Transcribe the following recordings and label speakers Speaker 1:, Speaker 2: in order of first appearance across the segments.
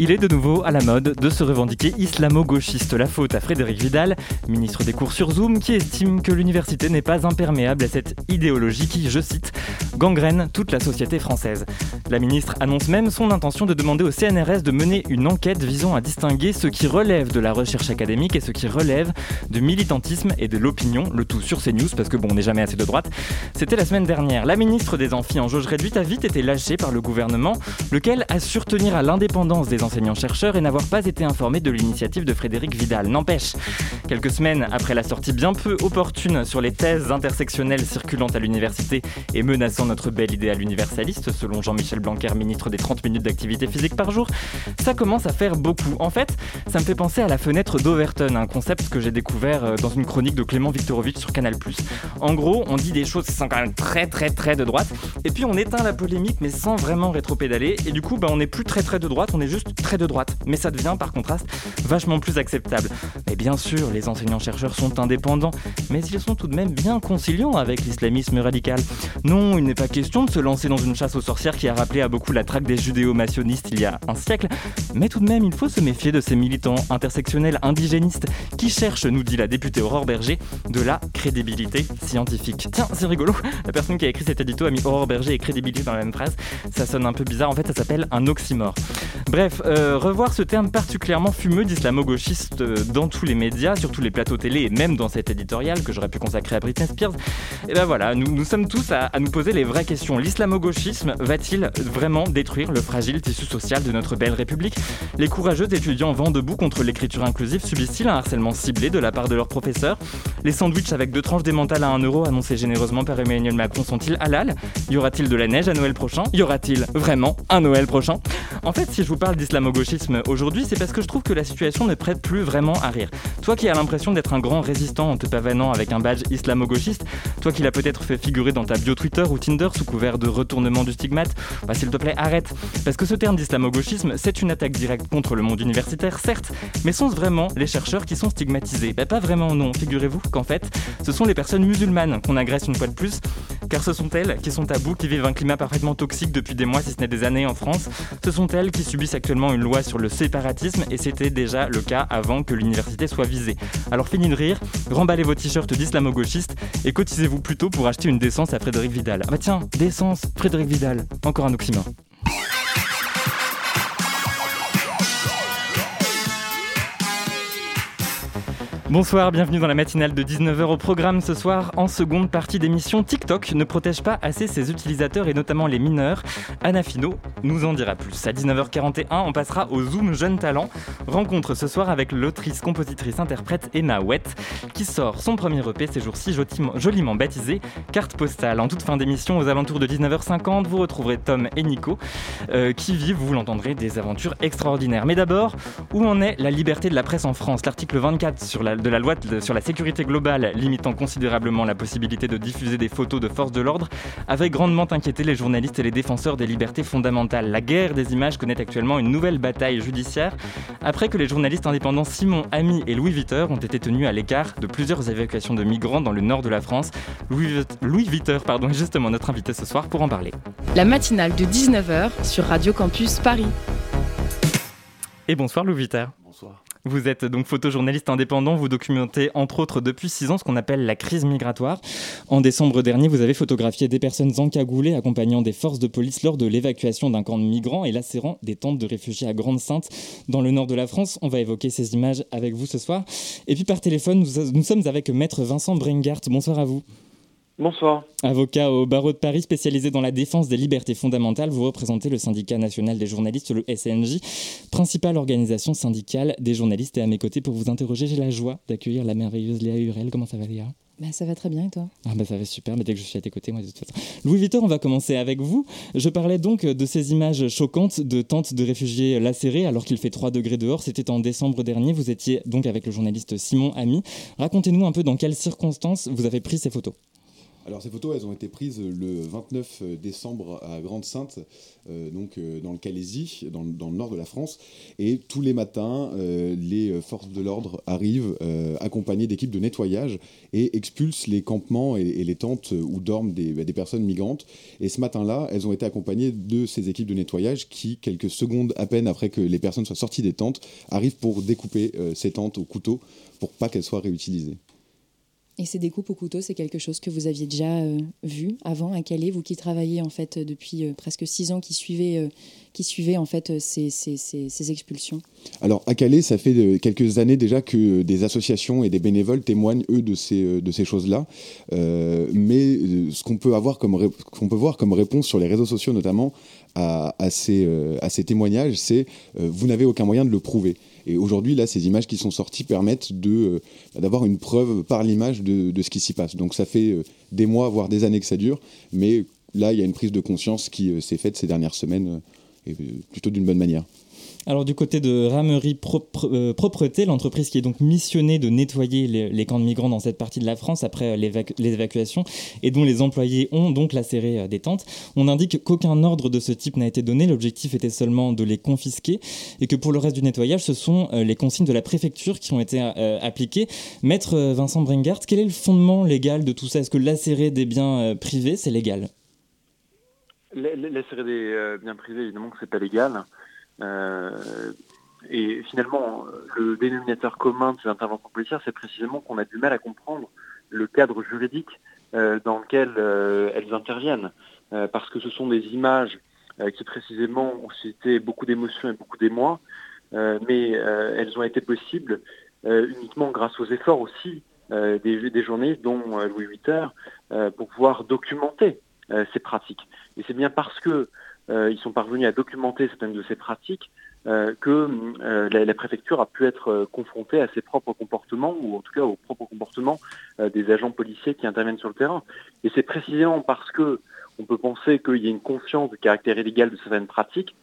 Speaker 1: Il est de nouveau à la mode de se revendiquer islamo-gauchiste. La faute à Frédéric Vidal, ministre des cours sur Zoom, qui estime que l'université n'est pas imperméable à cette idéologie qui, je cite, gangrène toute la société française. La ministre annonce même son intention de demander au CNRS de mener une enquête visant à distinguer ce qui relève de la recherche académique et ce qui relève du militantisme et de l'opinion, le tout sur CNews, parce que bon, on n'est jamais assez de droite. C'était la semaine dernière. La ministre des Amphis en jauge réduite a vite été lâchée par le gouvernement, lequel assure tenir à l'indépendance des enseignants-chercheurs et n'avoir pas été informé de l'initiative de Frédéric Vidal. N'empêche, quelques semaines après la sortie bien peu opportune sur les thèses intersectionnelles circulant à l'université et menaçant notre bel idéal universaliste, selon Jean-Michel Blanquer, ministre des 30 minutes d'activité physique par jour, ça commence à faire beaucoup. En fait, ça me fait penser à la fenêtre d'Overton, un concept que j'ai découvert euh, dans une chronique de Clément Viktorovitch sur Canal+. En gros, on dit des choses qui sont quand même très très très de droite, et puis on éteint la polémique mais sans vraiment rétro-pédaler, et du coup, bah, on n'est plus très très de droite, on est juste très de droite. Mais ça devient par contraste vachement plus acceptable. Mais bien sûr, les enseignants-chercheurs sont indépendants, mais ils sont tout de même bien conciliants avec l'islamisme radical. Non, il n'est pas question de se lancer dans une chasse aux sorcières qui a rappelé à beaucoup la traque des judéo-macionistes il y a un siècle, mais tout de même, il faut se méfier de ces militants intersectionnels indigénistes qui cherchent, nous dit la députée Aurore Berger, de la crédibilité scientifique. Tiens, c'est rigolo, la personne qui a écrit cet édito a mis Aurore Berger et crédibilité dans la même phrase. Ça sonne un peu bizarre, en fait, ça s'appelle un oxymore. Bref, euh, revoir ce terme particulièrement fumeux d'islamo-gauchiste euh, dans tous les médias, sur tous les plateaux télé et même dans cet éditorial que j'aurais pu consacrer à Britney Spears, et ben voilà, nous, nous sommes tous à, nous poser les vraies questions. L'islamo-gauchisme va-t-il vraiment détruire le fragile tissu social de notre belle République? Les courageux étudiants vent debout contre l'écriture inclusive subissent-ils un harcèlement ciblé de la part de leurs professeurs? Les sandwichs avec deux tranches démentales à 1 euro annoncés généreusement par Emmanuel Macron sont-ils halal? Y aura-t-il de la neige à Noël prochain? Y aura-t-il vraiment un Noël prochain? En fait, si je vous parle d'islamo-gauchisme aujourd'hui, c'est parce que je trouve que la situation ne prête plus vraiment à rire. Toi qui as l'impression d'être un grand résistant en te pavanant avec un badge islamo-gauchiste, toi qui l'as peut-être fait figurer dans ta bio Twitter ou Tinder sous couvert de retournement du stigmate, bah s'il te plaît arrête. Parce que ce terme d'islamo-gauchisme, c'est une attaque directe contre le monde universitaire, certes, mais sont-ce vraiment les chercheurs qui sont stigmatisés? Bah pas vraiment non, figurez-vous qu'en fait, ce sont les personnes musulmanes qu'on agresse une fois de plus, car ce sont elles qui sont à bout, qui vivent un climat parfaitement toxique depuis des mois, si ce n'est des années en France. Ce sont elles qui subissent actuellement une loi sur le séparatisme, et c'était déjà le cas avant que l'université soit visée. Alors fini de rire, remballez vos t-shirts d'islamo-gauchistes et cotisez-vous plutôt pour acheter une décence à Frédéric Vidal. Ah bah tiens, décence, Frédéric Vidal, encore un oxymore. Bonsoir, bienvenue dans la matinale de 19h au programme ce soir. En seconde partie d'émission, TikTok ne protège pas assez ses utilisateurs et notamment les mineurs. Anna Fino nous en dira plus. À 19h41, on passera au Zoom Jeune Talent. Rencontre ce soir avec l'autrice, compositrice, interprète Emma Wett qui sort son premier EP ces jours-ci joliment baptisé Carte Postale. En toute fin d'émission, aux alentours de 19h50, vous retrouverez Tom et Nico euh, qui vivent, vous l'entendrez, des aventures extraordinaires. Mais d'abord, où en est la liberté de la presse en France? L'article 24 sur la de la loi sur la sécurité globale limitant considérablement la possibilité de diffuser des photos de forces de l'ordre avait grandement inquiété les journalistes et les défenseurs des libertés fondamentales. La guerre des images connaît actuellement une nouvelle bataille judiciaire après que les journalistes indépendants Simon Ami et Louis Vitter ont été tenus à l'écart de plusieurs évacuations de migrants dans le nord de la France. Louis, Louis Vitter pardon, est justement notre invité ce soir pour en parler.
Speaker 2: La matinale de 19h sur Radio Campus Paris.
Speaker 1: Et bonsoir Louis Vitter. Vous êtes donc photojournaliste indépendant, vous documentez entre autres depuis six ans ce qu'on appelle la crise migratoire. En décembre dernier, vous avez photographié des personnes encagoulées accompagnant des forces de police lors de l'évacuation d'un camp de migrants et lacérant des tentes de réfugiés à Grande-Sainte dans le nord de la France. On va évoquer ces images avec vous ce soir. Et puis par téléphone, nous, nous sommes avec maître Vincent Bringart. Bonsoir à vous.
Speaker 3: Bonsoir.
Speaker 1: Avocat au barreau de Paris spécialisé dans la défense des libertés fondamentales, vous représentez le syndicat national des journalistes, le SNJ, principale organisation syndicale des journalistes. Et à mes côtés, pour vous interroger, j'ai la joie d'accueillir la merveilleuse Léa Hurel. Comment ça va Léa?
Speaker 4: Bah, ça va très bien et toi?
Speaker 1: Ah bah ça va super, mais dès que je suis à tes côtés, moi de toute façon. Louis Vuitton, on va commencer avec vous. Je parlais donc de ces images choquantes de tentes de réfugiés lacérés alors qu'il fait 3 degrés dehors. C'était en décembre dernier. Vous étiez donc avec le journaliste Simon Ami. Racontez-nous un peu dans quelles circonstances vous avez pris ces photos.
Speaker 3: Alors ces photos, elles ont été prises le 29 décembre à Grande-Sainte, euh, donc euh, dans le Calaisie, dans, le nord de la France. Et tous les matins, euh, les forces de l'ordre arrivent accompagnées d'équipes de nettoyage et expulsent les campements et, les tentes où dorment des, bah, des personnes migrantes. Et ce matin-là, elles ont été accompagnées de ces équipes de nettoyage qui, quelques secondes à peine après que les personnes soient sorties des tentes, arrivent pour découper ces tentes au couteau pour pas qu'elles soient réutilisées.
Speaker 2: Et ces découpes au couteau, c'est quelque chose que vous aviez déjà euh, vu avant à Calais, vous qui travaillez en fait depuis euh, presque six ans, qui suivez, euh, qui en fait ces, expulsions
Speaker 3: Alors à Calais, ça fait quelques années déjà que des associations et des bénévoles témoignent eux de ces, de ces choses-là. mais ce qu'on peut peut voir comme réponse sur les réseaux sociaux notamment à, à, ces, à ces témoignages, c'est vous n'avez aucun moyen de le prouver. Et aujourd'hui, là, ces images qui sont sorties permettent euh, d'avoir une preuve par l'image de, de, ce qui s'y passe. Donc ça fait euh, des mois, voire des années que ça dure, mais là, il y a une prise de conscience qui euh, s'est faite ces dernières semaines, et plutôt d'une bonne manière.
Speaker 1: Alors du côté de Ramerie euh, Propreté, l'entreprise qui est donc missionnée de nettoyer les, camps de migrants dans cette partie de la France après euh, les évacuations et dont les employés ont donc lacéré euh, des tentes, on indique qu'aucun ordre de ce type n'a été donné, l'objectif était seulement de les confisquer et que pour le reste du nettoyage, ce sont les consignes de la préfecture qui ont été appliquées. Maître Vincent Bringard, quel est le fondement légal de tout ça? Est-ce que lacérer des biens privés, c'est légal?
Speaker 4: Lacérer des biens privés, évidemment que c'est pas légal. Euh, et finalement, le dénominateur commun de ces interventions policières, c'est précisément qu'on a du mal à comprendre le cadre juridique euh, dans lequel euh, elles interviennent, parce que ce sont des images qui précisément ont suscité beaucoup d'émotions et beaucoup d'émoi, mais elles ont été possibles uniquement grâce aux efforts aussi des, journalistes, dont Louis Huiter, pour pouvoir documenter ces pratiques. Et c'est bien parce que ils sont parvenus à documenter certaines de ces pratiques euh, que euh, la, préfecture a pu être confrontée à ses propres comportements, ou en tout cas aux propres comportements des agents policiers qui interviennent sur le terrain. Et c'est précisément parce que on peut penser qu'il y a une conscience du caractère illégal de certaines pratiques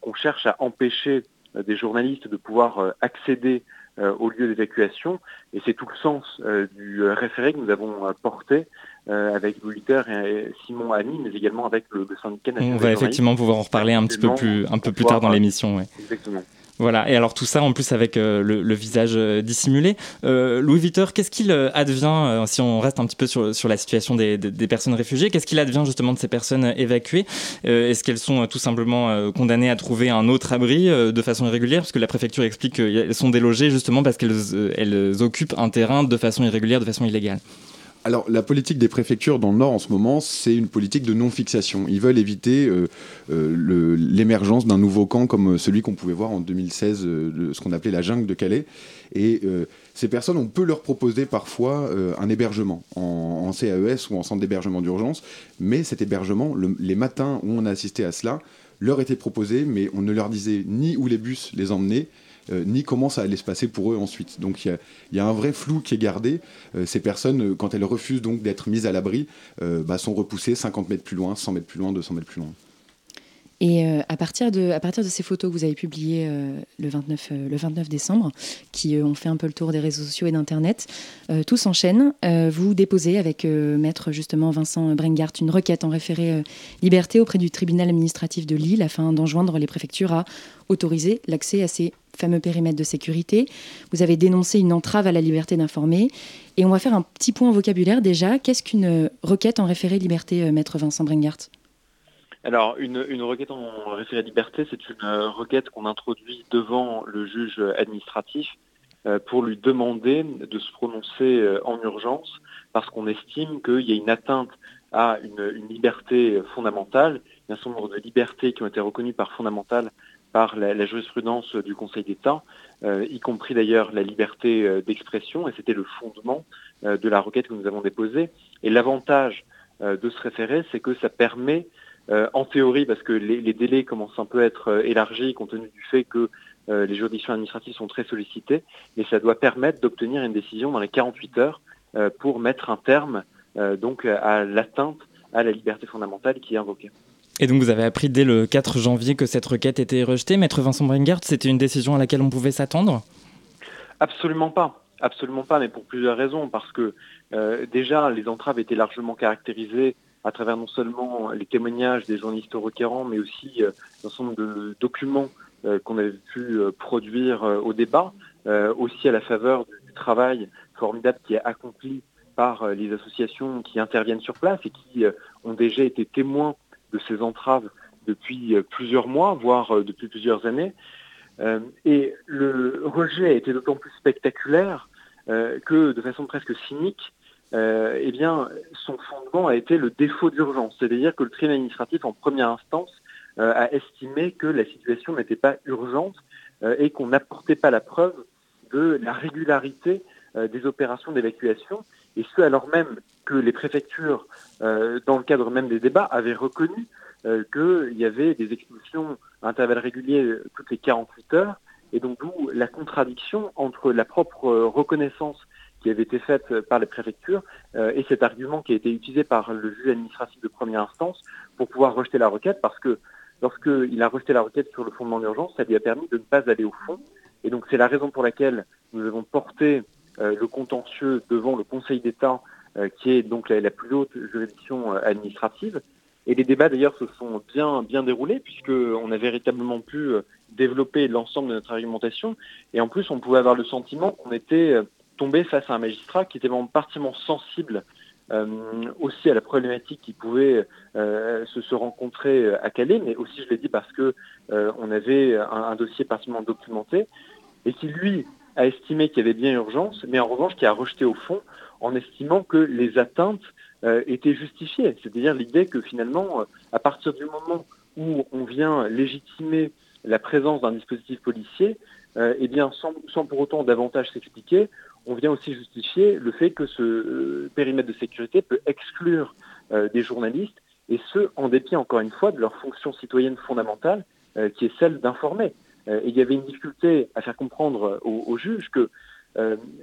Speaker 4: qu'on cherche à empêcher des journalistes de pouvoir accéder au lieu d'évacuation. Et c'est tout le sens du référé que nous avons porté euh, avec Twitter et Simon Ami, mais également avec le, syndicat
Speaker 1: national. On va effectivement pouvoir en reparler un petit peu plus, un peu plus tard dans l'émission. Ouais.
Speaker 4: Exactement.
Speaker 1: Voilà, et alors tout ça en plus avec euh, le, visage euh, dissimulé. Louis Vuitton, qu'est-ce qu'il advient, si on reste un petit peu sur, sur la situation des, des, personnes réfugiées, qu'est-ce qu'il advient justement de ces personnes évacuées? Est-ce qu'elles sont tout simplement condamnées à trouver un autre abri de façon irrégulière? Parce que la préfecture explique qu'elles sont délogées justement parce qu'elles elles occupent un terrain de façon irrégulière, de façon illégale.
Speaker 3: Alors, la politique des préfectures dans le Nord en ce moment, c'est une politique de non-fixation. Ils veulent éviter euh, euh, l'émergence d'un nouveau camp comme celui qu'on pouvait voir en 2016, euh, ce qu'on appelait la jungle de Calais. Et ces personnes, on peut leur proposer parfois un hébergement en, CAES ou en centre d'hébergement d'urgence, mais cet hébergement, les matins où on a assisté à cela, leur était proposé, mais on ne leur disait ni où les bus les emmenaient, euh, ni comment ça allait se passer pour eux ensuite. Donc il y, a un vrai flou qui est gardé. Euh, ces personnes, euh, quand elles refusent donc d'être mises à l'abri, bah, sont repoussées 50 mètres plus loin, 100 mètres plus loin, 200 mètres plus loin.
Speaker 2: Et à, partir de, à partir de ces photos que vous avez publiées le, 29, le 29 décembre, qui ont fait un peu le tour des réseaux sociaux et d'Internet, tout s'enchaîne. vous déposez avec maître justement Vincent Brengart une requête en référé liberté auprès du tribunal administratif de Lille afin d'enjoindre les préfectures à autoriser l'accès à ces fameux périmètre de sécurité. Vous avez dénoncé une entrave à la liberté d'informer. Et on va faire un petit point vocabulaire déjà. Qu'est-ce qu'une requête en référé liberté, euh, maître Vincent Bringart
Speaker 4: alors, une, requête en référé liberté, c'est une euh, requête qu'on introduit devant le juge administratif euh, pour lui demander de se prononcer en urgence parce qu'on estime qu'il y a une atteinte à une, liberté fondamentale, un certain nombre de libertés qui ont été reconnues par fondamentales par la, jurisprudence du Conseil d'État, euh, y compris d'ailleurs la liberté euh, d'expression, et c'était le fondement euh, de la requête que nous avons déposée. Et l'avantage de se référer, c'est que ça permet, en théorie, parce que les, délais commencent un peu à être élargis compte tenu du fait que les juridictions administratives sont très sollicitées, mais ça doit permettre d'obtenir une décision dans les 48 heures pour mettre un terme donc à l'atteinte à la liberté fondamentale qui est invoquée.
Speaker 1: Et donc vous avez appris dès le 4 janvier que cette requête était rejetée. Maître Vincent Bringard, c'était une décision à laquelle on pouvait s'attendre?
Speaker 4: Absolument pas. Absolument pas, mais pour plusieurs raisons. Parce que déjà, les entraves étaient largement caractérisées à travers non seulement les témoignages des journalistes requérants, mais aussi l'ensemble de documents qu'on avait pu produire au débat, aussi à la faveur du travail formidable qui est accompli par les associations qui interviennent sur place et qui ont déjà été témoins de ces entraves depuis plusieurs mois, voire depuis plusieurs années. Et le rejet a été d'autant plus spectaculaire que, de façon presque cynique, eh bien, son fondement a été le défaut d'urgence, c'est-à-dire que le tribunal administratif, en première instance, a estimé que la situation n'était pas urgente et qu'on n'apportait pas la preuve de la régularité des opérations d'évacuation, et ce alors même que les préfectures, dans le cadre même des débats, avaient reconnu qu'il y avait des expulsions à intervalles réguliers toutes les 48 heures, et donc d'où la contradiction entre la propre reconnaissance qui avait été faite par les préfectures et cet argument qui a été utilisé par le juge administratif de première instance pour pouvoir rejeter la requête, parce que lorsqu'il a rejeté la requête sur le fondement d'urgence, ça lui a permis de ne pas aller au fond. Et donc c'est la raison pour laquelle nous avons porté le contentieux devant le Conseil d'État, qui est donc la, plus haute juridiction administrative. Et les débats d'ailleurs se sont bien, bien déroulés, puisqu'on a véritablement pu développer l'ensemble de notre argumentation. Et en plus, on pouvait avoir le sentiment qu'on était tombé face à un magistrat qui était particulièrement sensible aussi à la problématique qui pouvait se, se, rencontrer à Calais, mais aussi, je l'ai dit, parce que on avait un, dossier particulièrement documenté, et qui, lui, a estimé qu'il y avait bien urgence, mais en revanche qui a rejeté au fond en estimant que les atteintes euh, étaient justifiées. C'est-à-dire l'idée que finalement, euh, à partir du moment où on vient légitimer la présence d'un dispositif policier, euh, eh bien, sans, pour autant davantage s'expliquer, on vient aussi justifier le fait que ce euh, périmètre de sécurité peut exclure euh, des journalistes, et ce, en dépit, encore une fois, de leur fonction citoyenne fondamentale, qui est celle d'informer. et il y avait une difficulté à faire comprendre aux, aux juges que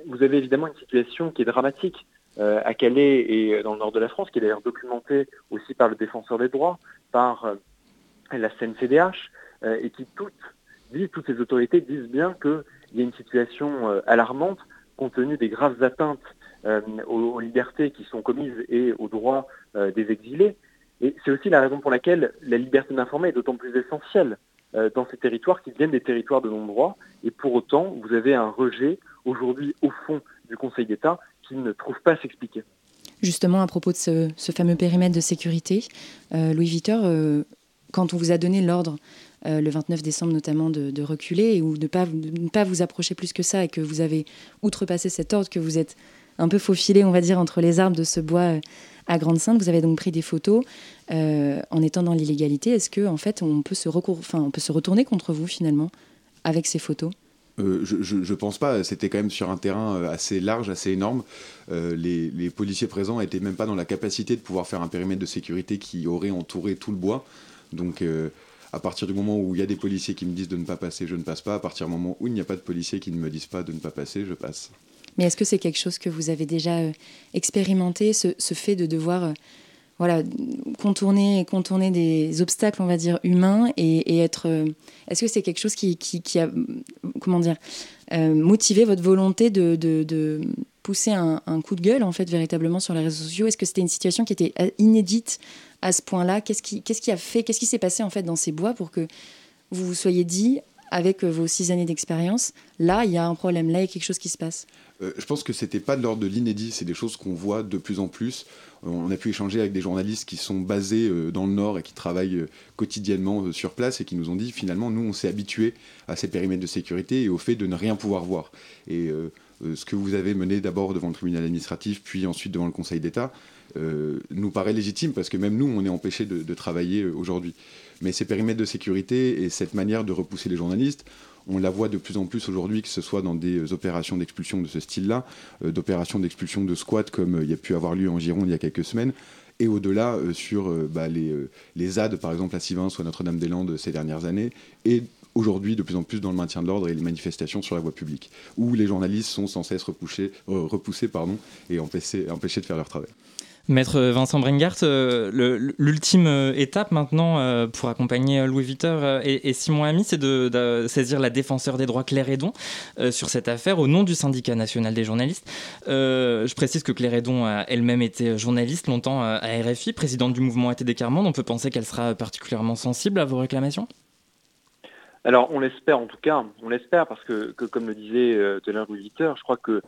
Speaker 4: vous avez évidemment une situation qui est dramatique à Calais et dans le nord de la France, qui est d'ailleurs documentée aussi par le défenseur des droits, par la CNCDH, et qui toutes disent, toutes ces autorités disent bien qu'il y a une situation alarmante compte tenu des graves atteintes euh, aux, libertés qui sont commises et aux droits euh, des exilés. Et c'est aussi la raison pour laquelle la liberté d'informer est d'autant plus essentielle euh, dans ces territoires qui viennent des territoires de non-droit. Et pour autant, vous avez un rejet aujourd'hui au fond du Conseil d'État qui ne trouve pas à s'expliquer.
Speaker 5: Justement, à propos de ce, ce, fameux périmètre de sécurité, Louis Vitteur, quand on vous a donné l'ordre euh, le 29 décembre notamment, de, reculer ou de, pas, ne pas vous approcher plus que ça et que vous avez outrepassé cet ordre, que vous êtes un peu faufilé, on va dire, entre les arbres de ce bois euh, à Grande-Sainte. Vous avez donc pris des photos euh, en étant dans l'illégalité. Est-ce que en fait, on peut se on peut se retourner contre vous finalement avec ces photos?
Speaker 3: Je, je, pense pas. C'était quand même sur un terrain assez large, assez énorme. Les, les, policiers présents n'étaient même pas dans la capacité de pouvoir faire un périmètre de sécurité qui aurait entouré tout le bois. Donc, à partir du moment où il y a des policiers qui me disent de ne pas passer, je ne passe pas. À partir du moment où il n'y a pas de policiers qui ne me disent pas de ne pas passer, je passe.
Speaker 5: Mais est-ce que c'est quelque chose que vous avez déjà euh, expérimenté, ce, ce, fait de devoir euh, voilà, contourner, contourner des obstacles, on va dire, humains et, être. Euh, est-ce que c'est quelque chose qui, qui, qui, a comment dire, motivé votre volonté de, de, de pousser un, un, coup de gueule, en fait, véritablement sur les réseaux sociaux? Est-ce que c'était une situation qui était inédite à ce point-là Qu'est-ce qui, a fait Qu'est-ce qui s'est passé, en fait, dans ces bois pour que vous vous soyez dit, avec vos six années d'expérience, là, il y a un problème, là, il y a quelque chose qui se passe?
Speaker 3: Euh, je pense que c'était pas de l'ordre de l'inédit, c'est des choses qu'on voit de plus en plus. On a pu échanger avec des journalistes qui sont basés euh, dans le Nord et qui travaillent euh, quotidiennement sur place et qui nous ont dit finalement, nous, on s'est habitué à ces périmètres de sécurité et au fait de ne rien pouvoir voir. Et euh, ce que vous avez mené d'abord devant le tribunal administratif, puis ensuite devant le Conseil d'État, euh, nous paraît légitime parce que même nous, on est empêchés de, travailler aujourd'hui. Mais ces périmètres de sécurité et cette manière de repousser les journalistes, on la voit de plus en plus aujourd'hui, que ce soit dans des opérations d'expulsion de ce style-là, euh, d'opérations d'expulsion de squat comme euh, il y a pu avoir lieu en Gironde il y a quelques semaines, et au-delà euh, sur euh, bah, les, euh, les ZAD, par exemple à Sivins ou à Notre-Dame-des-Landes ces dernières années, et aujourd'hui de plus en plus dans le maintien de l'ordre et les manifestations sur la voie publique, où les journalistes sont sans cesse repoussés, repoussés pardon, et empêchés de faire leur travail.
Speaker 1: Maître Vincent Brengart, euh, l'ultime euh, étape maintenant euh, pour accompagner Louis Vuitton et, Simon Ami, c'est de, saisir la défenseur des droits Claire Edon sur cette affaire au nom du syndicat national des journalistes. je précise que Claire Edon a elle-même été journaliste longtemps à RFI, présidente du mouvement ATD Carmonde. On peut penser qu'elle sera particulièrement sensible à vos réclamations?
Speaker 4: Alors on l'espère en tout cas, on l'espère parce que, comme le disait euh, Louis Vuitton, je crois que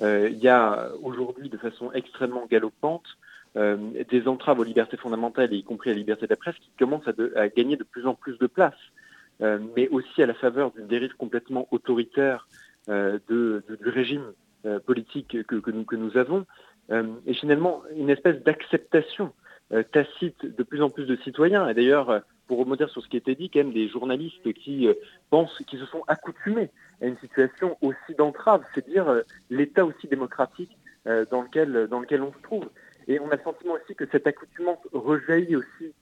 Speaker 4: il y a aujourd'hui de façon extrêmement galopante euh, des entraves aux libertés fondamentales, y compris à la liberté de la presse, qui commencent à, gagner de plus en plus de place, euh, mais aussi à la faveur d'une dérive complètement autoritaire du régime politique que nous avons, et finalement une espèce d'acceptation tacite de plus en plus de citoyens. Et d'ailleurs, pour rebondir sur ce qui était dit, quand même des journalistes qui pensent, qui se sont accoutumés à une situation aussi d'entrave, c'est dire euh, l'état aussi démocratique euh, dans lequel, on se trouve. Et on a le sentiment aussi que cette accoutumance rejaillit aussi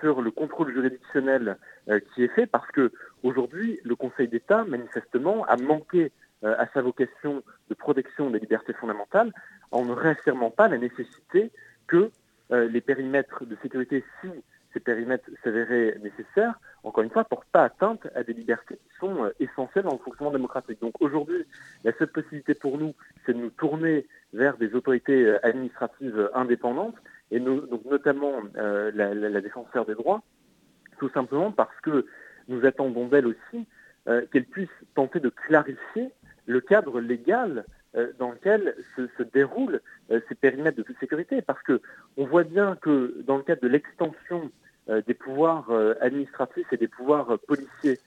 Speaker 4: sur le contrôle juridictionnel euh, qui est fait, parce que aujourd'hui, le Conseil d'État, manifestement, a manqué à sa vocation de protection des libertés fondamentales en ne réaffirmant pas la nécessité que les périmètres de sécurité, si ces périmètres s'avéraient nécessaires, encore une fois, portent pas atteinte à des libertés qui sont euh, essentielles dans le fonctionnement démocratique. Donc aujourd'hui, la seule possibilité pour nous, c'est de nous tourner vers des autorités euh, administratives indépendantes, et donc notamment euh, la, la, défenseur des droits, tout simplement parce que nous attendons d'elle aussi qu'elle puisse tenter de clarifier le cadre légal dans lequel se, déroulent ces périmètres de sécurité. Parce que on voit bien que dans le cadre de l'extension euh, des pouvoirs euh, administratifs et des pouvoirs euh, policiers,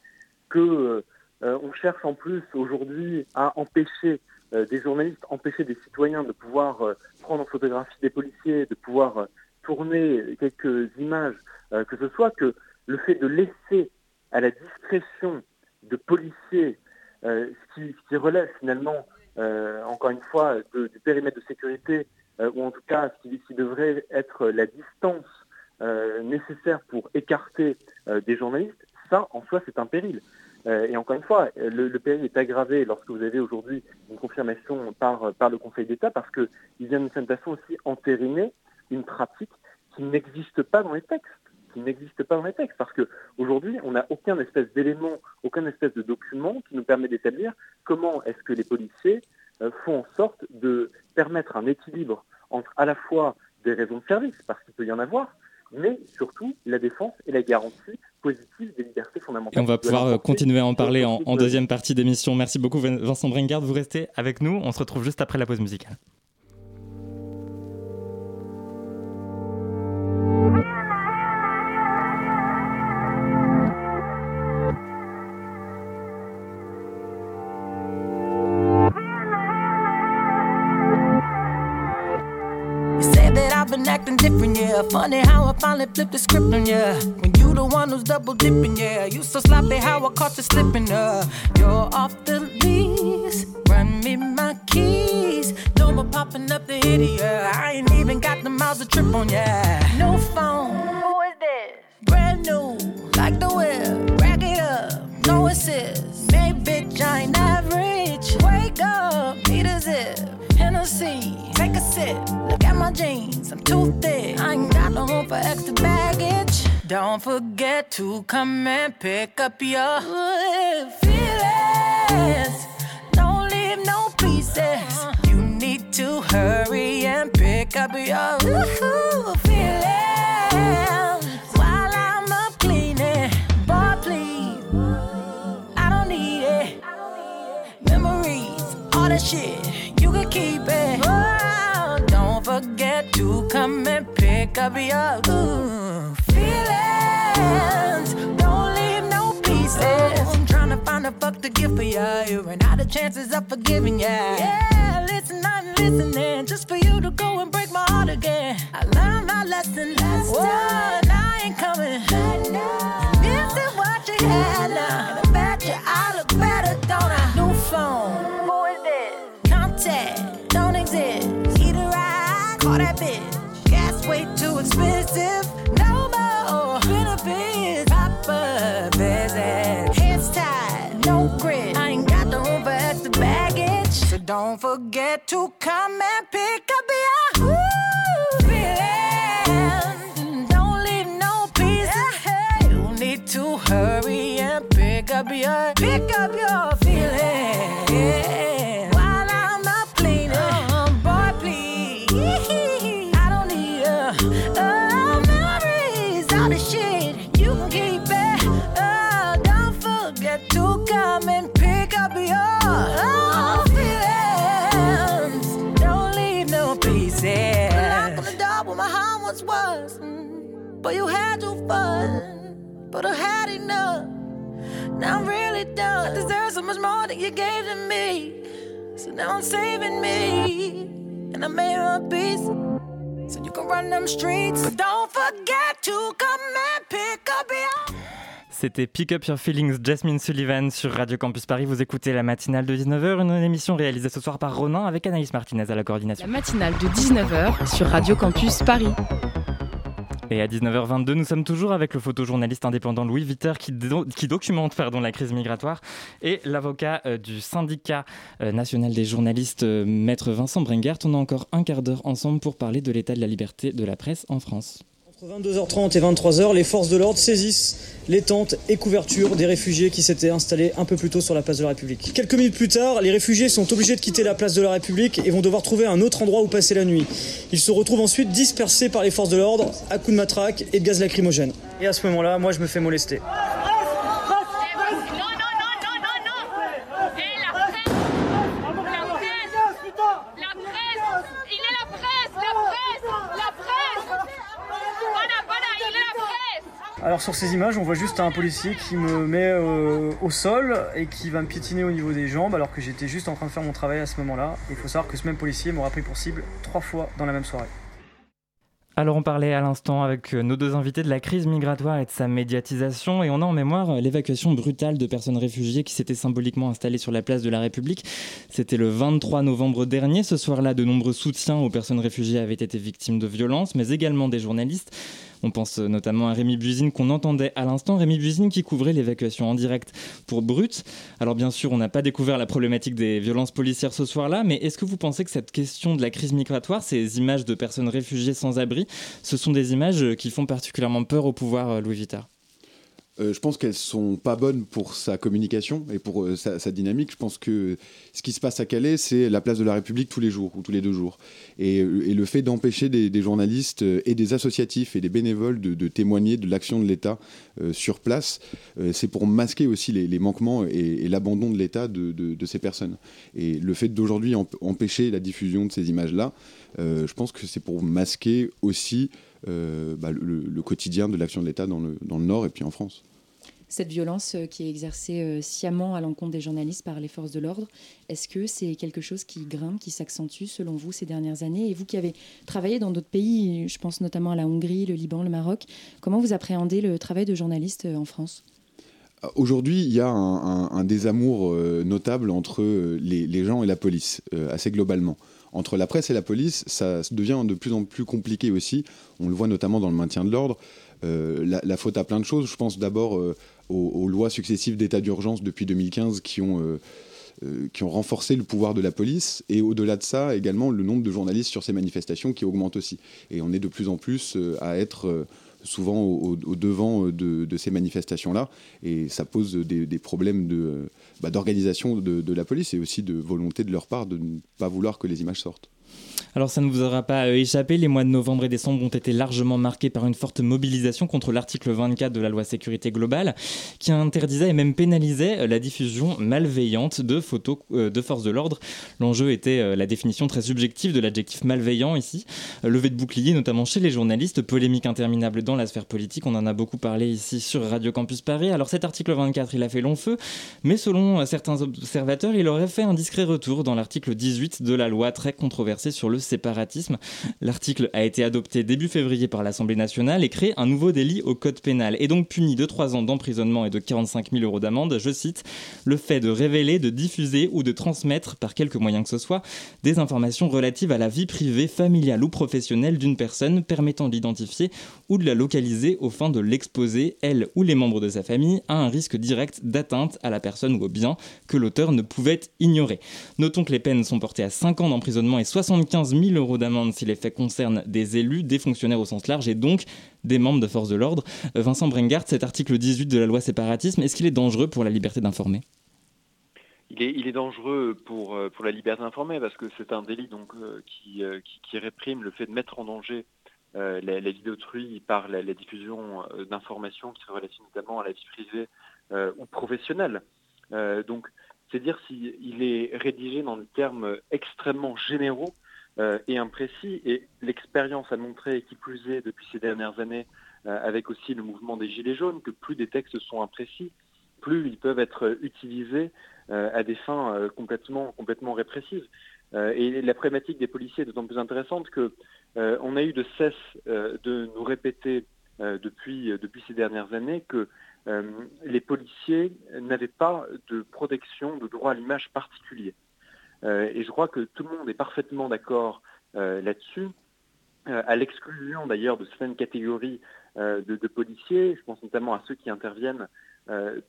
Speaker 4: que on cherche en plus aujourd'hui à empêcher des journalistes, empêcher des citoyens de pouvoir prendre en photographie des policiers, de pouvoir tourner quelques images, que ce soit que le fait de laisser à la discrétion de policiers, ce, qui, relève finalement, encore une fois, du périmètre de sécurité, ou en tout cas ce qui devrait être la distance euh, nécessaire pour écarter euh, des journalistes, ça en soi c'est un péril. Euh, et encore une fois, le, péril est aggravé lorsque vous avez aujourd'hui une confirmation par, par le Conseil d'État parce qu'il vient d'une certaine façon aussi entériner une pratique qui n'existe pas dans les textes qui n'existe pas dans les textes, parce qu'aujourd'hui, on n'a aucun espèce d'élément, aucun espèce de document qui nous permet d'établir comment est-ce que les policiers font en sorte de permettre un équilibre entre à la fois des raisons de service, parce qu'il peut y en avoir, mais surtout la défense et la garantie positive des libertés fondamentales.
Speaker 1: Et on va pouvoir euh, continuer à en parler en, en deuxième partie d'émission. Merci beaucoup Vincent Bringard, vous restez avec nous, on se retrouve juste après la pause musicale.
Speaker 6: Funny how I finally flipped the script on ya. When you the one who's double dipping, yeah. You so sloppy how I caught you slipping, uh. You're off the lease. Run me my keys. No more popping up the idiot. I ain't even got the miles to trip on, yeah. No phone. Who is this? Brand new. Like the whip. Rack it up. No assist. Hey, bitch, I ain't average. Wake up. Need a zip. Hennessy. Take a sip. Jeans. I'm too thick. I ain't got no room for extra baggage. Don't forget to come and pick up your feelings. Don't leave no pieces. You need to hurry and pick up your feelings. While I'm up cleaning, boy, please. I don't need it. Memories, all that shit you can keep it. Oh, forget to come and pick up your ooh, feelings. Don't leave no pieces. I'm trying to find a fuck to give for ya. You ran out of chances of forgiving ya. Yeah, listen, I'm listening just for you to go and break my heart again. I learned my lesson last Whoa, time. I ain't coming. This is what you had now. And I bet you I look better, don't I? New phone Who is this? contact don't exist all that bitch. Gas way too expensive. No more benefits. Proper visit. Hands tied, no grit. I ain't got the room for extra baggage. So don't forget to come and pick up your feelings. Don't leave no pieces. Yeah. You need to hurry and pick up your. So much more than you gave to me. So now I'm saving me. And I made a peace. So you can run them streets. But don't forget to come and pick up your.
Speaker 1: C'était Pick Up Your Feelings, Jasmine Sullivan sur Radio Campus Paris. Vous écoutez la matinale de 19h, une émission réalisée ce soir par Ronan avec Anaïs Martinez à la coordination.
Speaker 2: La matinale de 19h sur Radio Campus Paris.
Speaker 1: Et à 19h22, nous sommes toujours avec le photojournaliste indépendant Louis Viter qui, do- qui documente la crise migratoire et l'avocat euh, du syndicat euh, national des journalistes, euh, maître Vincent Brengert. On a encore un quart d'heure ensemble pour parler de l'état de la liberté de la presse en France.
Speaker 7: Entre 22h30 et 23h, les forces de l'ordre saisissent les tentes et couvertures des réfugiés qui s'étaient installés un peu plus tôt sur la place de la République. Quelques minutes plus tard, les réfugiés sont obligés de quitter la place de la République et vont devoir trouver un autre endroit où passer la nuit. Ils se retrouvent ensuite dispersés par les forces de l'ordre à coups de matraque et de gaz lacrymogène. Et à ce moment-là, moi je me fais molester.
Speaker 8: Non, non, non, non, non, non Et la presse La presse La presse Il est la presse La presse La presse Voilà, voilà, il est la presse
Speaker 7: Sur ces images, on voit juste un policier qui me met euh, au sol et qui va me piétiner au niveau des jambes alors que j'étais juste en train de faire mon travail à ce moment-là. Il faut savoir que ce même policier m'aura pris pour cible trois fois dans la même soirée.
Speaker 1: Alors on parlait à l'instant avec euh, nos deux invités de la crise migratoire et de sa médiatisation et on a en mémoire euh, l'évacuation brutale de personnes réfugiées qui s'étaient symboliquement installées sur la place de la République. C'était le 23 novembre dernier. Ce soir-là, de nombreux soutiens aux personnes réfugiées avaient été victimes de violences, mais également des journalistes. On pense notamment à Rémi Buzine qu'on entendait à l'instant. Rémi Buzine qui couvrait l'évacuation en direct pour Brut. Alors bien sûr, on n'a pas découvert la problématique des violences policières ce soir-là, mais est-ce que vous pensez que cette question de la crise migratoire, ces images de personnes réfugiées sans abri, ce sont des images qui font particulièrement peur au pouvoir, euh, Louis
Speaker 3: Euh, je pense qu'elles sont pas bonnes pour sa communication et pour euh, sa, dynamique. Je pense que ce qui se passe à Calais, c'est la place de la République tous les jours ou tous les deux jours. Et, euh, le fait d'empêcher des, journalistes euh, et des associatifs et des bénévoles de, témoigner de l'action de l'État euh, sur place, euh, c'est pour masquer aussi les, manquements et, l'abandon de l'État de, ces personnes. Et le fait d'aujourd'hui emp- empêcher la diffusion de ces images-là, euh, je pense que c'est pour masquer aussi euh, bah, le, le quotidien de l'action de l'État dans le, dans le Nord et puis en France.
Speaker 5: Cette violence euh, qui est exercée euh, sciemment à l'encontre des journalistes par les forces de l'ordre, est-ce que c'est quelque chose qui grimpe, qui s'accentue selon vous ces dernières années? Et vous qui avez travaillé dans d'autres pays, je pense notamment à la Hongrie, le Liban, le Maroc, comment vous appréhendez le travail de journaliste euh, en France?
Speaker 3: Aujourd'hui, il y a un, un- un désamour euh, notable entre euh, les, les gens et la police, euh, assez globalement. Entre la presse et la police, ça devient de plus en plus compliqué aussi. On le voit notamment dans le maintien de l'ordre. Euh, la, faute à plein de choses. Je pense d'abord euh, aux, lois successives d'état d'urgence depuis 2015 qui ont, euh, qui ont renforcé le pouvoir de la police. Et au-delà de ça, également le nombre de journalistes sur ces manifestations qui augmente aussi. Et on est de plus en plus à être souvent au, devant euh, de, ces manifestations-là. Et ça pose des, problèmes euh, bah, d'organisation de la police et aussi de volonté de leur part de ne pas vouloir que les images sortent.
Speaker 1: Alors ça ne vous aura pas euh, échappé, les mois de novembre et décembre ont été largement marqués par une forte mobilisation contre l'article 24 de la loi sécurité globale qui interdisait et même pénalisait euh, la diffusion malveillante de photos euh, de forces de l'ordre. L'enjeu était la définition très subjective de l'adjectif malveillant ici, levée de bouclier notamment chez les journalistes, polémique interminable dans la sphère politique, on en a beaucoup parlé ici sur Radio Campus Paris. Alors cet article 24, il a fait long feu, mais selon certains observateurs, il aurait fait un discret retour dans l'article 18 de la loi très controversée sur le séparatisme. L'article a été adopté début février par l'Assemblée nationale et crée un nouveau délit au code pénal et donc puni de 3 ans d'emprisonnement et de 45 000 euros d'amende, je cite, le fait de révéler, de diffuser ou de transmettre par quelque moyen que ce soit des informations relatives à la vie privée, familiale ou professionnelle d'une personne permettant d'identifier ou de la localiser aux fins de l'exposer, elle ou les membres de sa famille, à un risque direct d'atteinte à la personne ou au bien que l'auteur ne pouvait ignorer. Notons que les peines sont portées à 5 ans d'emprisonnement et 75 15 000 euros d'amende si les faits concernent des élus, des fonctionnaires au sens large et donc des membres de forces de l'ordre. Euh, Vincent Brengard, cet article 18 de la loi séparatisme, est-ce qu'il est dangereux pour la liberté d'informer?
Speaker 4: Il est, dangereux pour, euh, pour la liberté d'informer parce que c'est un délit donc, qui, qui, qui, réprime le fait de mettre en danger euh, la, vie d'autrui par la, diffusion d'informations qui se relationnent notamment à la vie privée euh, ou professionnelle. Euh, donc, c'est dire s'il est rédigé dans des termes extrêmement généraux euh, et imprécis. Et l'expérience a montré, qui plus est depuis ces dernières années, euh, avec aussi le mouvement des Gilets jaunes, que plus des textes sont imprécis, plus ils peuvent être utilisés euh, à des fins complètement, complètement répressives. et la problématique des policiers est d'autant plus intéressante que on a eu de cesse de nous répéter depuis, depuis ces dernières années que les policiers n'avaient pas de protection de droit à l'image particulier. Euh, et je crois que tout le monde est parfaitement d'accord euh, là-dessus, à l'exclusion d'ailleurs de certaines catégories de, de, policiers, je pense notamment à ceux qui interviennent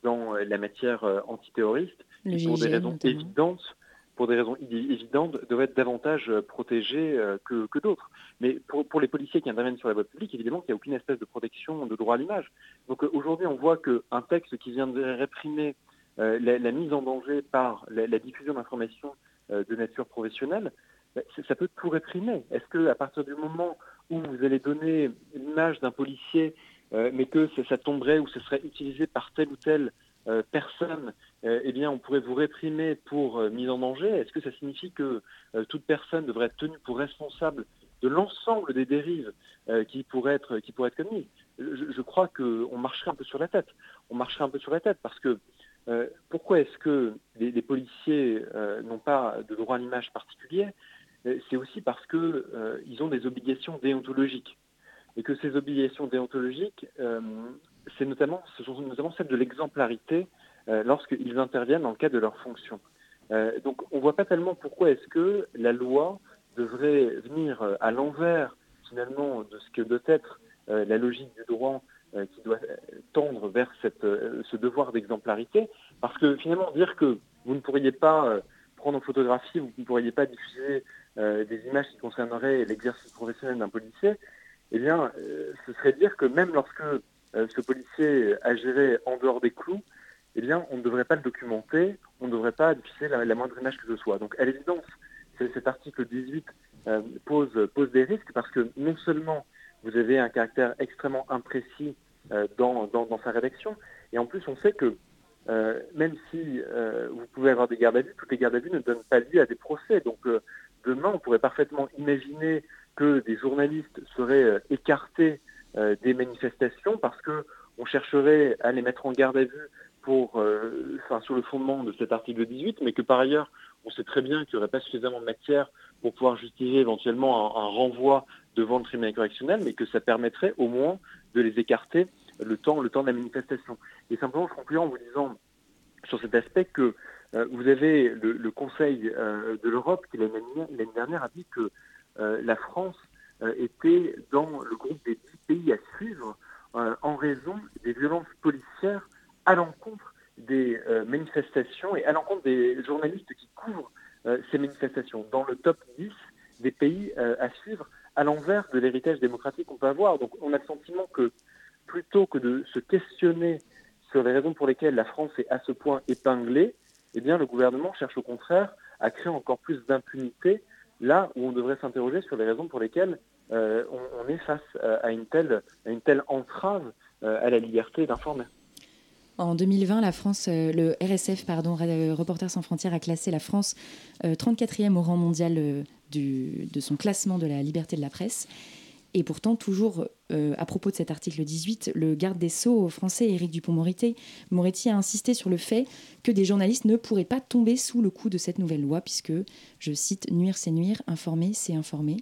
Speaker 4: dans la matière antiterroriste, pour des raisons notamment. évidentes pour des raisons évidentes, devraient être davantage euh, protégés euh, que, que d'autres. Mais pour, pour, les policiers qui interviennent sur la voie publique, évidemment qu'il n'y a aucune espèce de protection de droit à l'image. Donc euh, aujourd'hui, on voit qu'un texte qui vient de réprimer euh, la, la, mise en danger par la, la diffusion d'informations euh, de nature professionnelle, bah, ça peut tout réprimer. Est-ce que à partir du moment où vous allez donner l'image d'un policier, euh, mais que ça, tomberait ou ce serait utilisé par tel ou tel euh, personne, euh, eh bien, on pourrait vous réprimer pour euh, mise en danger? Est-ce que ça signifie que euh, toute personne devrait être tenue pour responsable de l'ensemble des dérives euh, qui pourraient être qui pourraient être commises? Je, je, crois qu'on marcherait un peu sur la tête. On marcherait un peu sur la tête parce que pourquoi est-ce que les, policiers n'ont pas de droit à l'image particulier C'est aussi parce que ils ont des obligations déontologiques et que ces obligations déontologiques c'est notamment, ce sont notamment celles de l'exemplarité euh, lorsqu'ils interviennent dans le cadre de leur fonction. Euh, donc on ne voit pas tellement pourquoi est-ce que la loi devrait venir euh, à l'envers finalement de ce que doit être euh, la logique du droit euh, qui doit tendre vers cette, euh, ce devoir d'exemplarité, parce que finalement dire que vous ne pourriez pas prendre en photographie, vous ne pourriez pas diffuser des images qui concerneraient l'exercice professionnel d'un policier, eh bien, ce serait dire que même lorsque euh, ce policier agirait en dehors des clous, eh bien, on ne devrait pas le documenter, on ne devrait pas diffuser la, moindre image que ce soit. Donc, à l'évidence, cet article 18 euh, pose, pose des risques parce que non seulement vous avez un caractère extrêmement imprécis euh, dans, sa rédaction, et en plus, on sait que euh, même si euh, vous pouvez avoir des gardes à vue, toutes les gardes à vue ne donnent pas lieu à des procès. Donc, demain, on pourrait parfaitement imaginer que des journalistes seraient écartés des manifestations parce que on chercherait à les mettre en garde à vue euh, sur le fondement de cet article 18, mais que par ailleurs, on sait très bien qu'il n'y aurait pas suffisamment de matière pour pouvoir justifier éventuellement un, renvoi devant le tribunal correctionnel, mais que ça permettrait au moins de les écarter le temps, le temps de la manifestation. Et simplement, je conclue en vous disant sur cet aspect que euh, vous avez le, Conseil euh, de l'Europe qui l'année dernière a dit que la France était dans le groupe des dix pays à suivre en raison des violences policières à l'encontre des euh, manifestations et à l'encontre des journalistes qui couvrent ces manifestations, dans le top 10 des pays à suivre, à l'envers de l'héritage démocratique qu'on peut avoir. Donc on a le sentiment que plutôt que de se questionner sur les raisons pour lesquelles la France est à ce point épinglée, eh bien le gouvernement cherche au contraire à créer encore plus d'impunité là où on devrait s'interroger sur les raisons pour lesquelles euh, on, est face euh, à une telle, une telle entrave euh, à la liberté d'informer.
Speaker 5: En 2020, la France, le RSF, pardon, Reporters sans frontières, a classé la France 34e au rang mondial de son classement de la liberté de la presse. Et pourtant, toujours euh, à propos de cet article 18, le garde des Sceaux français, Éric Dupont-Moretti, Moretti a insisté sur le fait que des journalistes ne pourraient pas tomber sous le coup de cette nouvelle loi, puisque, je cite, nuire c'est nuire, informer c'est informer.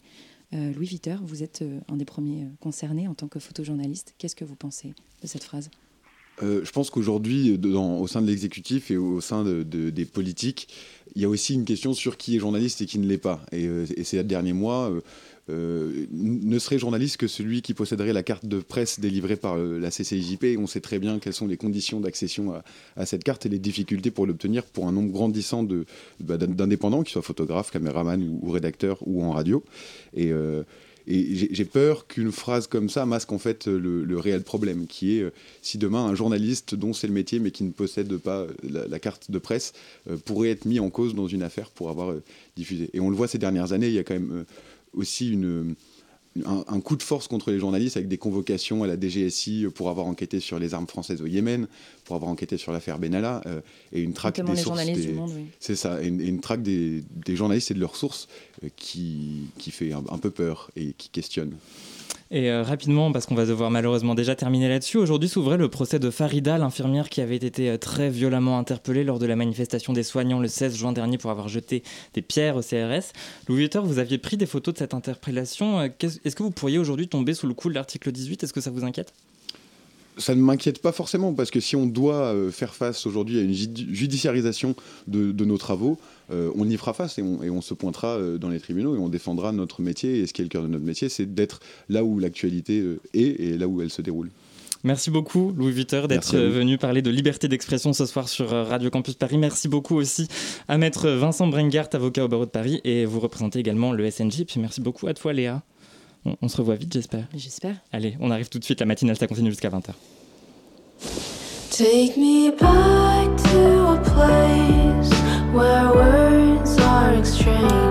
Speaker 5: Euh, Louis Viter, vous êtes euh, un des premiers concernés en tant que photojournaliste. Qu'est-ce que vous pensez de cette phrase?
Speaker 3: Euh, je pense qu'aujourd'hui, au sein de l'exécutif et au sein de- de- des politiques, il y a aussi une question sur qui est journaliste et qui ne l'est pas. Et, euh, ces derniers mois, euh, ne serait journaliste que celui qui posséderait la carte de presse délivrée par la CCIJP. On sait très bien quelles sont les conditions d'accession à, cette carte et les difficultés pour l'obtenir pour un nombre grandissant bah, d'in- d'indépendants, qu'ils soient photographes, caméramans ou, ou rédacteurs ou en radio. Et j'ai peur qu'une phrase comme ça masque en fait le, réel problème, qui est euh, si demain un journaliste dont c'est le métier mais qui ne possède pas euh, la, carte de presse euh, pourrait être mis en cause dans une affaire pour avoir diffusé. Et on le voit ces dernières années, il y a quand même aussi une, un, un coup de force contre les journalistes avec des convocations à la DGSI pour avoir enquêté sur les armes françaises au Yémen, pour avoir enquêté sur l'affaire Benalla, euh, et une traque
Speaker 5: Notamment
Speaker 3: des sources.
Speaker 5: journalistes
Speaker 3: des-
Speaker 5: du Monde, oui.
Speaker 3: C'est ça, et une, et une traque des, des journalistes et de leurs sources euh, qui, qui fait un, un peu peur et qui questionne.
Speaker 1: Et euh, rapidement, parce qu'on va devoir malheureusement déjà terminer là-dessus, aujourd'hui s'ouvrait le procès de Farida, l'infirmière qui avait été euh, très violemment interpellée lors de la manifestation des soignants le 16 juin dernier pour avoir jeté des pierres au CRS. Louis Vuitton, vous aviez pris des photos de cette interpellation. Euh, Est-ce que vous pourriez aujourd'hui tomber sous le coup de l'article 18 Est-ce que ça vous inquiète?
Speaker 3: Ça ne m'inquiète pas forcément, parce que si on doit faire face aujourd'hui à une judi- judiciarisation de nos travaux, euh, on y fera face et on, et on se pointera euh, dans les tribunaux et on défendra notre métier. Et ce qui est le cœur de notre métier, c'est d'être là où l'actualité euh, est et là où elle se déroule.
Speaker 1: Merci beaucoup Louis Vuitton d'être venu parler de liberté d'expression ce soir sur Radio Campus Paris. Merci beaucoup aussi à maître Vincent Brengart, avocat au barreau de Paris, et vous représentez également le SNJ. Puis merci beaucoup à toi Léa. On, on se revoit vite j'espère.
Speaker 5: J'espère.
Speaker 1: Allez, on arrive tout de suite, la matinale ça continue jusqu'à 20h.
Speaker 9: Take me back to a place where words are exchanged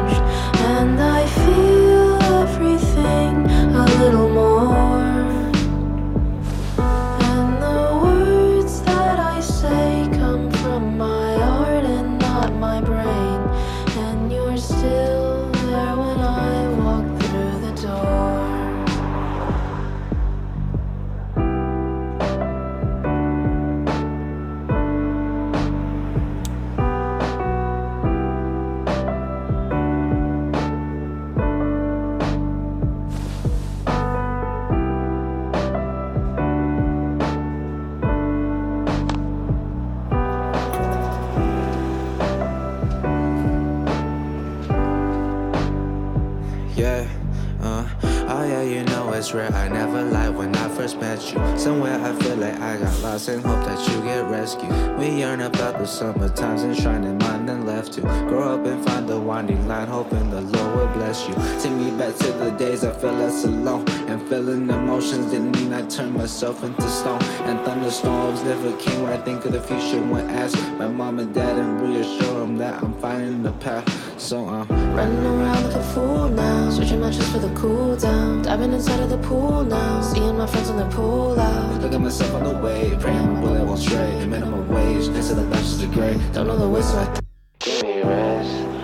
Speaker 10: it's. I never lied when I first met you. Somewhere I feel like I got lost and hope that you get rescued. We yearn about the summer times and shining mind and left to grow up and find the winding line, hoping the Lord will bless you. Take me back to the days I felt less alone and feeling emotions didn't mean I turned myself into stone. And thunderstorms never came when I think of the future. When I ask my mom and dad and reassure them that I'm finding the path. So I'm
Speaker 9: Running around like a fool now. Searching matches for the cool down. Diving inside of the pool now. Seeing my friends on the pool out.
Speaker 10: Look at myself on the way, praying my bullet won't stray. Minimum wage, next to the bachelor's degree. Don't know the way, so I give.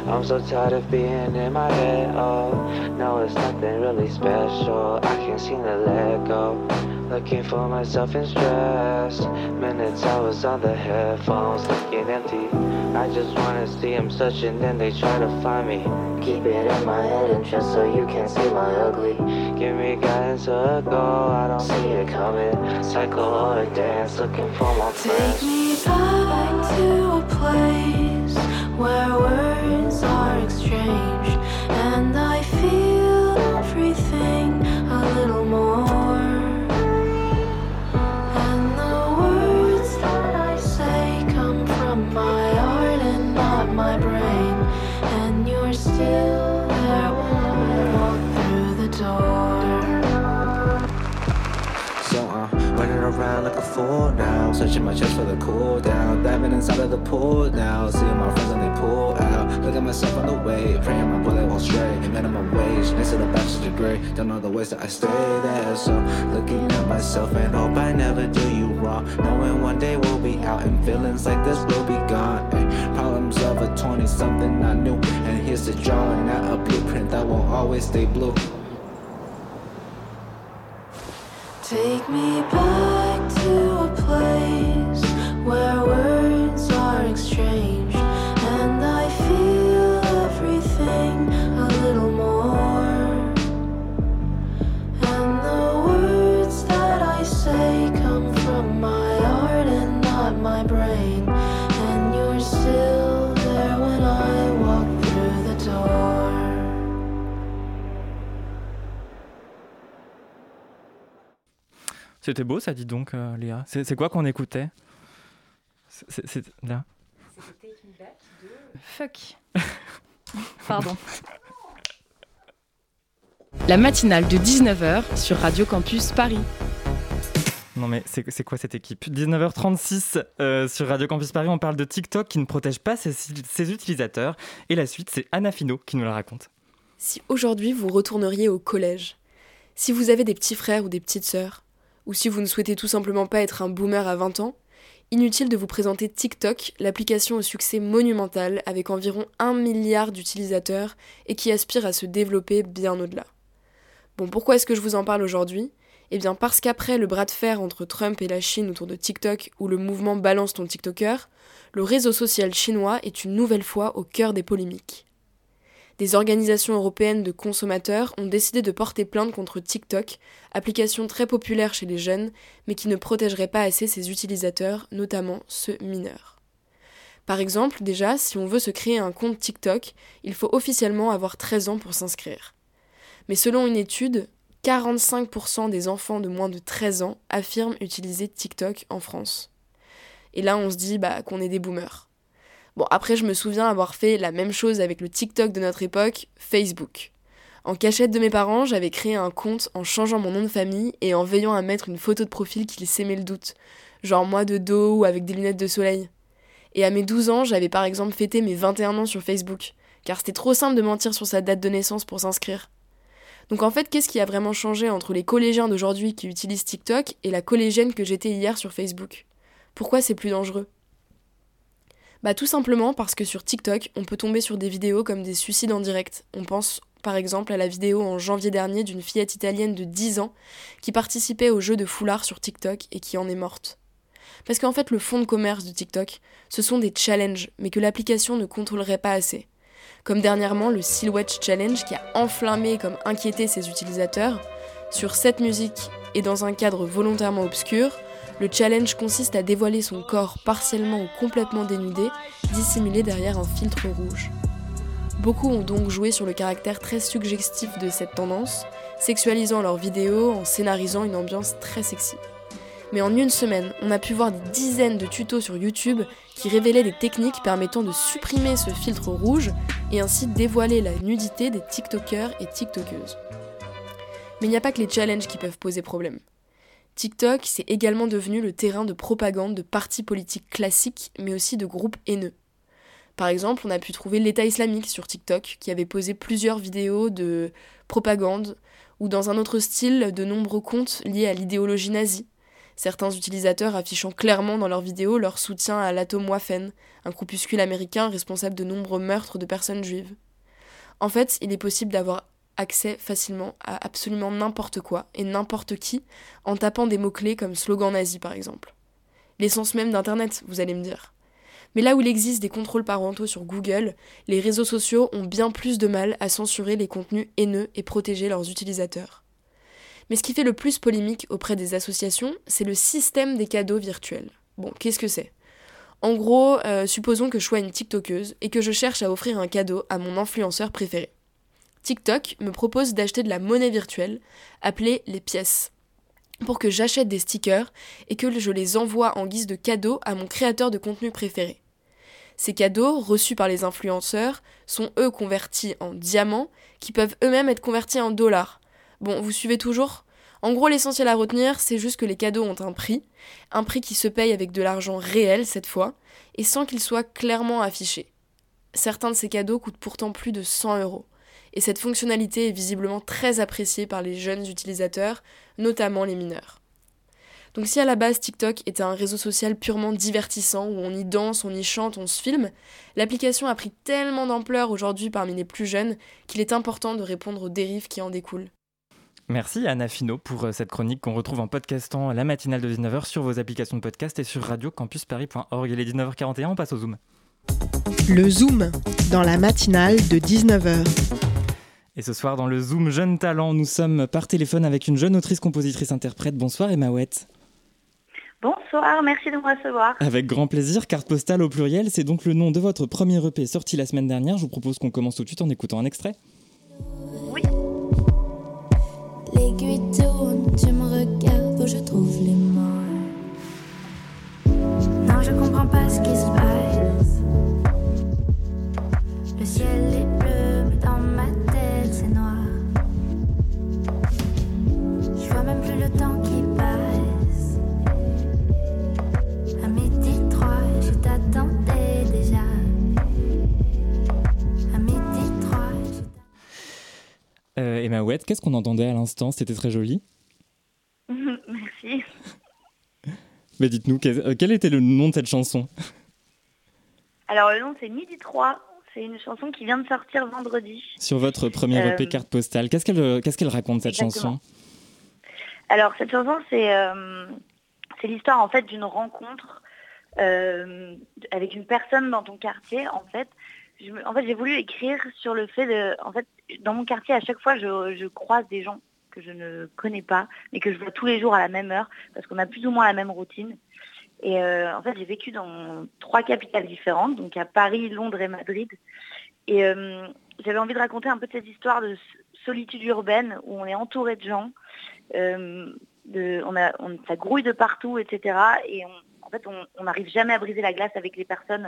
Speaker 10: I'm so tired of being in my head. Oh, no, it's nothing really special. I can't seem to let go. Looking for myself in stress. Minutes, I was on the headphones, looking empty. I just wanna see them searching, then they try to find me.
Speaker 9: keep it in my head and just so you can't see my ugly.
Speaker 10: Give me guidance or a goal, I don't see it coming. Cycle or a dance, looking for my
Speaker 9: Take me back to a place where words are exchanged and
Speaker 10: around like a fool now, searching my chest for the cool down, diving inside of the pool now, seeing my friends and they pull out. Look at myself on the way, praying my bullet won't stray. Minimum wage, next to the bachelor's degree. Don't know the ways that I stay there, so looking at myself and hope I never do you wrong. Knowing one day we'll be out and feelings like this will be gone. Ay, problems of a 20 something I knew, and here's the drawing out a blueprint that won't always stay blue.
Speaker 9: Take me back
Speaker 1: C'était beau ça, dit donc, euh, Léa. C'est quoi qu'on écoutait? C'est- c'est- c'est- là
Speaker 2: Fuck. Pardon. La matinale de 19h sur Radio Campus Paris.
Speaker 1: Non mais c'est c'est quoi cette équipe? 19h36 euh, sur Radio Campus Paris, on parle de TikTok qui ne protège pas ses, ses utilisateurs. Et la suite, c'est Anna Fino qui nous la raconte.
Speaker 11: Si aujourd'hui vous retourneriez au collège, si vous avez des petits frères ou des petites sœurs, ou si vous ne souhaitez tout simplement pas être un boomer à 20 ans, inutile de vous présenter TikTok, l'application au succès monumental avec environ 1 milliard d'utilisateurs et qui aspire à se développer bien au-delà. Bon, pourquoi est-ce que je vous en parle aujourd'hui? Eh bien parce qu'après le bras de fer entre Trump et la Chine autour de TikTok ou le mouvement Balance ton TikToker, le réseau social chinois est une nouvelle fois au cœur des polémiques des organisations européennes de consommateurs ont décidé de porter plainte contre TikTok, application très populaire chez les jeunes, mais qui ne protégerait pas assez ses utilisateurs, notamment ceux mineurs. Par exemple, déjà, si on veut se créer un compte TikTok, il faut officiellement avoir 13 ans pour s'inscrire. Mais selon une étude, 45% des enfants de moins de 13 ans affirment utiliser TikTok en France. Et là, on se dit bah, qu'on est des boomers. Bon, après, je me souviens avoir fait la même chose avec le TikTok de notre époque, Facebook. En cachette de mes parents, j'avais créé un compte en changeant mon nom de famille et en veillant à mettre une photo de profil qui s'aimait le doute. Genre moi de dos ou avec des lunettes de soleil. Et à mes 12 ans, j'avais par exemple fêté mes 21 ans sur Facebook, car c'était trop simple de mentir sur sa date de naissance pour s'inscrire. Donc en fait, qu'est-ce qui a vraiment changé entre les collégiens d'aujourd'hui qui utilisent TikTok et la collégienne que j'étais hier sur Facebook? Pourquoi c'est plus dangereux? Bah tout simplement parce que sur TikTok, on peut tomber sur des vidéos comme des suicides en direct. On pense par exemple à la vidéo en janvier dernier d'une fillette italienne de 10 ans qui participait au jeu de foulard sur TikTok et qui en est morte. Parce qu'en fait, le fond de commerce de TikTok, ce sont des challenges, mais que l'application ne contrôlerait pas assez. Comme dernièrement le Silhouette Challenge qui a enflammé comme inquiété ses utilisateurs. Sur cette musique et dans un cadre volontairement obscur, le challenge consiste à dévoiler son corps partiellement ou complètement dénudé, dissimulé derrière un filtre rouge. Beaucoup ont donc joué sur le caractère très suggestif de cette tendance, sexualisant leurs vidéos en scénarisant une ambiance très sexy. Mais en une semaine, on a pu voir des dizaines de tutos sur YouTube qui révélaient des techniques permettant de supprimer ce filtre rouge et ainsi dévoiler la nudité des TikTokers et TikTokeuses. Mais il n'y a pas que les challenges qui peuvent poser problème. TikTok, c'est également devenu le terrain de propagande de partis politiques classiques, mais aussi de groupes haineux. Par exemple, on a pu trouver l'État islamique sur TikTok, qui avait posé plusieurs vidéos de propagande, ou dans un autre style, de nombreux comptes liés à l'idéologie nazie. Certains utilisateurs affichant clairement dans leurs vidéos leur soutien à l'Atomwaffen, un groupuscule américain responsable de nombreux meurtres de personnes juives. En fait, il est possible d'avoir accès facilement à absolument n'importe quoi et n'importe qui en tapant des mots-clés comme slogan nazi par exemple. L'essence même d'Internet, vous allez me dire. Mais là où il existe des contrôles parentaux sur Google, les réseaux sociaux ont bien plus de mal à censurer les contenus haineux et protéger leurs utilisateurs. Mais ce qui fait le plus polémique auprès des associations, c'est le système des cadeaux virtuels. Bon, qu'est-ce que c'est? En gros, euh, supposons que je sois une TikTokeuse et que je cherche à offrir un cadeau à mon influenceur préféré. TikTok me propose d'acheter de la monnaie virtuelle, appelée les pièces, pour que j'achète des stickers et que je les envoie en guise de cadeau à mon créateur de contenu préféré. Ces cadeaux, reçus par les influenceurs, sont eux convertis en diamants, qui peuvent eux-mêmes être convertis en dollars. Bon, vous suivez toujours? En gros, l'essentiel à retenir, c'est juste que les cadeaux ont un prix, un prix qui se paye avec de l'argent réel cette fois, et sans qu'il soit clairement affiché. Certains de ces cadeaux coûtent pourtant plus de 100 euros et cette fonctionnalité est visiblement très appréciée par les jeunes utilisateurs, notamment les mineurs. Donc si à la base TikTok était un réseau social purement divertissant, où on y danse, on y chante, on se filme, l'application a pris tellement d'ampleur aujourd'hui parmi les plus jeunes qu'il est important de répondre aux dérives qui en découlent.
Speaker 1: Merci Anna Fino pour euh, cette chronique qu'on retrouve en podcastant la matinale de 19h sur vos applications de podcast et sur radiocampusparis.org. Il est 19h41, on passe au Zoom.
Speaker 12: Le Zoom, dans la matinale de 19h.
Speaker 1: Et ce soir, dans le Zoom Jeune Talent, nous sommes par téléphone avec une jeune autrice, compositrice, interprète. Bonsoir Emma Ouette.
Speaker 13: Bonsoir, merci de me recevoir.
Speaker 1: Avec grand plaisir, carte postale au pluriel, c'est donc le nom de votre premier EP sorti la semaine dernière. Je vous propose qu'on commence tout de suite en écoutant un extrait.
Speaker 9: L'aiguille tourne, tu me regardes où je trouve les mots. Non, je comprends pas ce qui se passe. Le ciel est
Speaker 1: Euh, Emma Ouette, qu'est-ce qu'on entendait à l'instant? C'était très joli.
Speaker 13: merci.
Speaker 1: Mais dites-nous, quel, euh, quel était le nom de cette chanson?
Speaker 13: Alors le nom c'est Midi 3, c'est une chanson qui vient de sortir vendredi.
Speaker 1: Sur votre premier
Speaker 13: Euh,
Speaker 1: EP carte postale, qu'est-ce qu'elle euh, raconte cette
Speaker 13: Exactement.
Speaker 1: chanson?
Speaker 13: Alors cette chanson c'est euh, l'histoire en fait d'une rencontre euh, avec une personne dans ton quartier en fait. En fait j'ai voulu écrire sur le fait de en fait dans mon quartier à chaque fois je, croise des gens que je ne connais pas mais que je vois tous les jours à la même heure parce qu'on a plus ou moins la même routine. Et euh, en fait j'ai vécu dans trois capitales différentes donc à Paris, Londres et Madrid. Et euh, j'avais envie de raconter un peu cette histoire de solitude urbaine où on est entouré de gens, euh, on a, ça grouille de partout, etc. Et en fait, on n'arrive jamais à briser la glace avec les personnes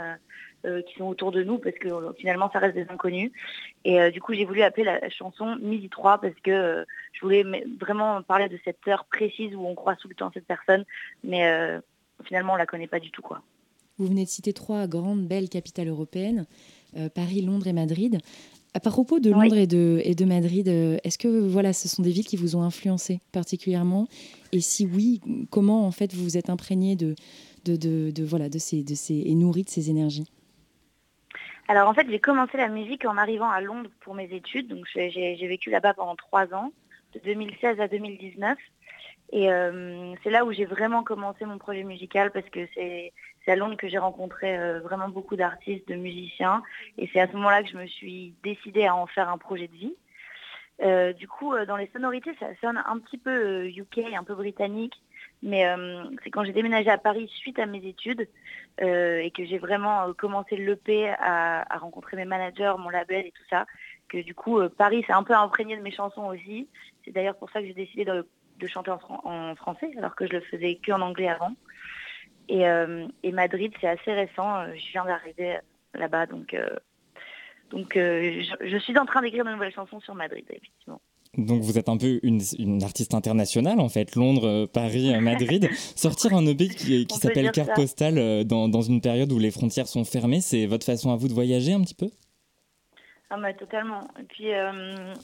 Speaker 13: qui sont autour de nous parce que euh, finalement, ça reste des inconnus. Et euh, du coup, j'ai voulu appeler la chanson Midi 3 parce que euh, je voulais me- vraiment parler de cette heure précise où on croise tout le temps cette personne, mais euh, finalement, on la connaît pas du tout, quoi.
Speaker 5: Vous venez de citer trois grandes, belles capitales européennes, euh, Paris, Londres et Madrid. À propos de Londres et, de, et de Madrid, euh, est-ce que voilà, ce sont des villes qui vous ont influencé particulièrement? Et si oui, comment en fait vous vous êtes imprégné de, de, de, de, voilà, de ces, de ces, et nourri de ces énergies?
Speaker 13: Alors en fait, j'ai commencé la musique en arrivant à Londres pour mes études. Donc j'ai vécu là-bas pendant trois ans, de 2016 à 2019. Et euh, c'est là où j'ai vraiment commencé mon projet musical parce que c'est à Londres que j'ai rencontré euh, vraiment beaucoup d'artistes, de musiciens. Et c'est à ce moment-là que je me suis décidée à en faire un projet de vie. Euh, du coup, dans les sonorités, ça sonne un petit peu UK, un peu britannique. Mais euh, c'est quand j'ai déménagé à Paris suite à mes études euh, et que j'ai vraiment euh, commencé l'EP à, à rencontrer mes managers, mon label et tout ça, que du coup Paris s'est un peu imprégné de mes chansons aussi. C'est d'ailleurs pour ça que j'ai décidé de, chanter en, fran- en français alors que je le faisais que en anglais avant. Et, Madrid, c'est assez récent. Je viens d'arriver là-bas, donc je, je suis en train d'écrire de nouvelles chansons sur Madrid, effectivement.
Speaker 1: Donc vous êtes un peu une, une artiste internationale en fait, Londres, euh, Paris, euh, Madrid. Sortir un EP qui, qui
Speaker 13: On peut
Speaker 1: s'appelle Carte postale euh, dans, dans une période où les frontières sont fermées, c'est votre façon à vous de voyager un petit peu?
Speaker 13: Ah bah totalement. Et puis euh,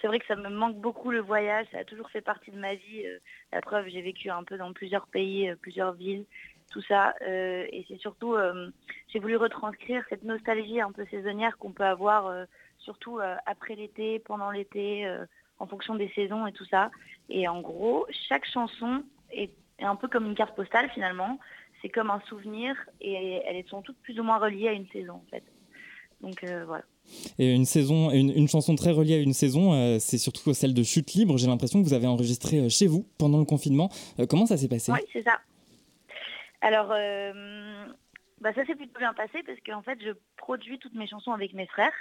Speaker 13: c'est vrai que ça me manque beaucoup le voyage, ça a toujours fait partie de ma vie. euh, la preuve, j'ai vécu un peu dans plusieurs pays, euh, plusieurs villes, tout ça. euh, et c'est surtout, euh, j'ai voulu retranscrire cette nostalgie un peu saisonnière qu'on peut avoir, euh, surtout euh, après l'été, pendant l'été, euh, en fonction des saisons et tout ça. Et en gros, chaque chanson est, est un peu comme une carte postale finalement. C'est comme un souvenir et elles sont toutes plus ou moins reliées à une saison en fait. Donc euh, voilà.
Speaker 1: Et une saison, une, une chanson très reliée à une saison, euh, c'est surtout celle de Chute libre. J'ai l'impression que vous avez enregistré chez vous pendant le confinement. Euh, comment ça s'est passé?
Speaker 13: Oui, c'est ça. Alors, bah, ça s'est plutôt bien passé parce qu'en fait, je produis toutes mes chansons avec mes frères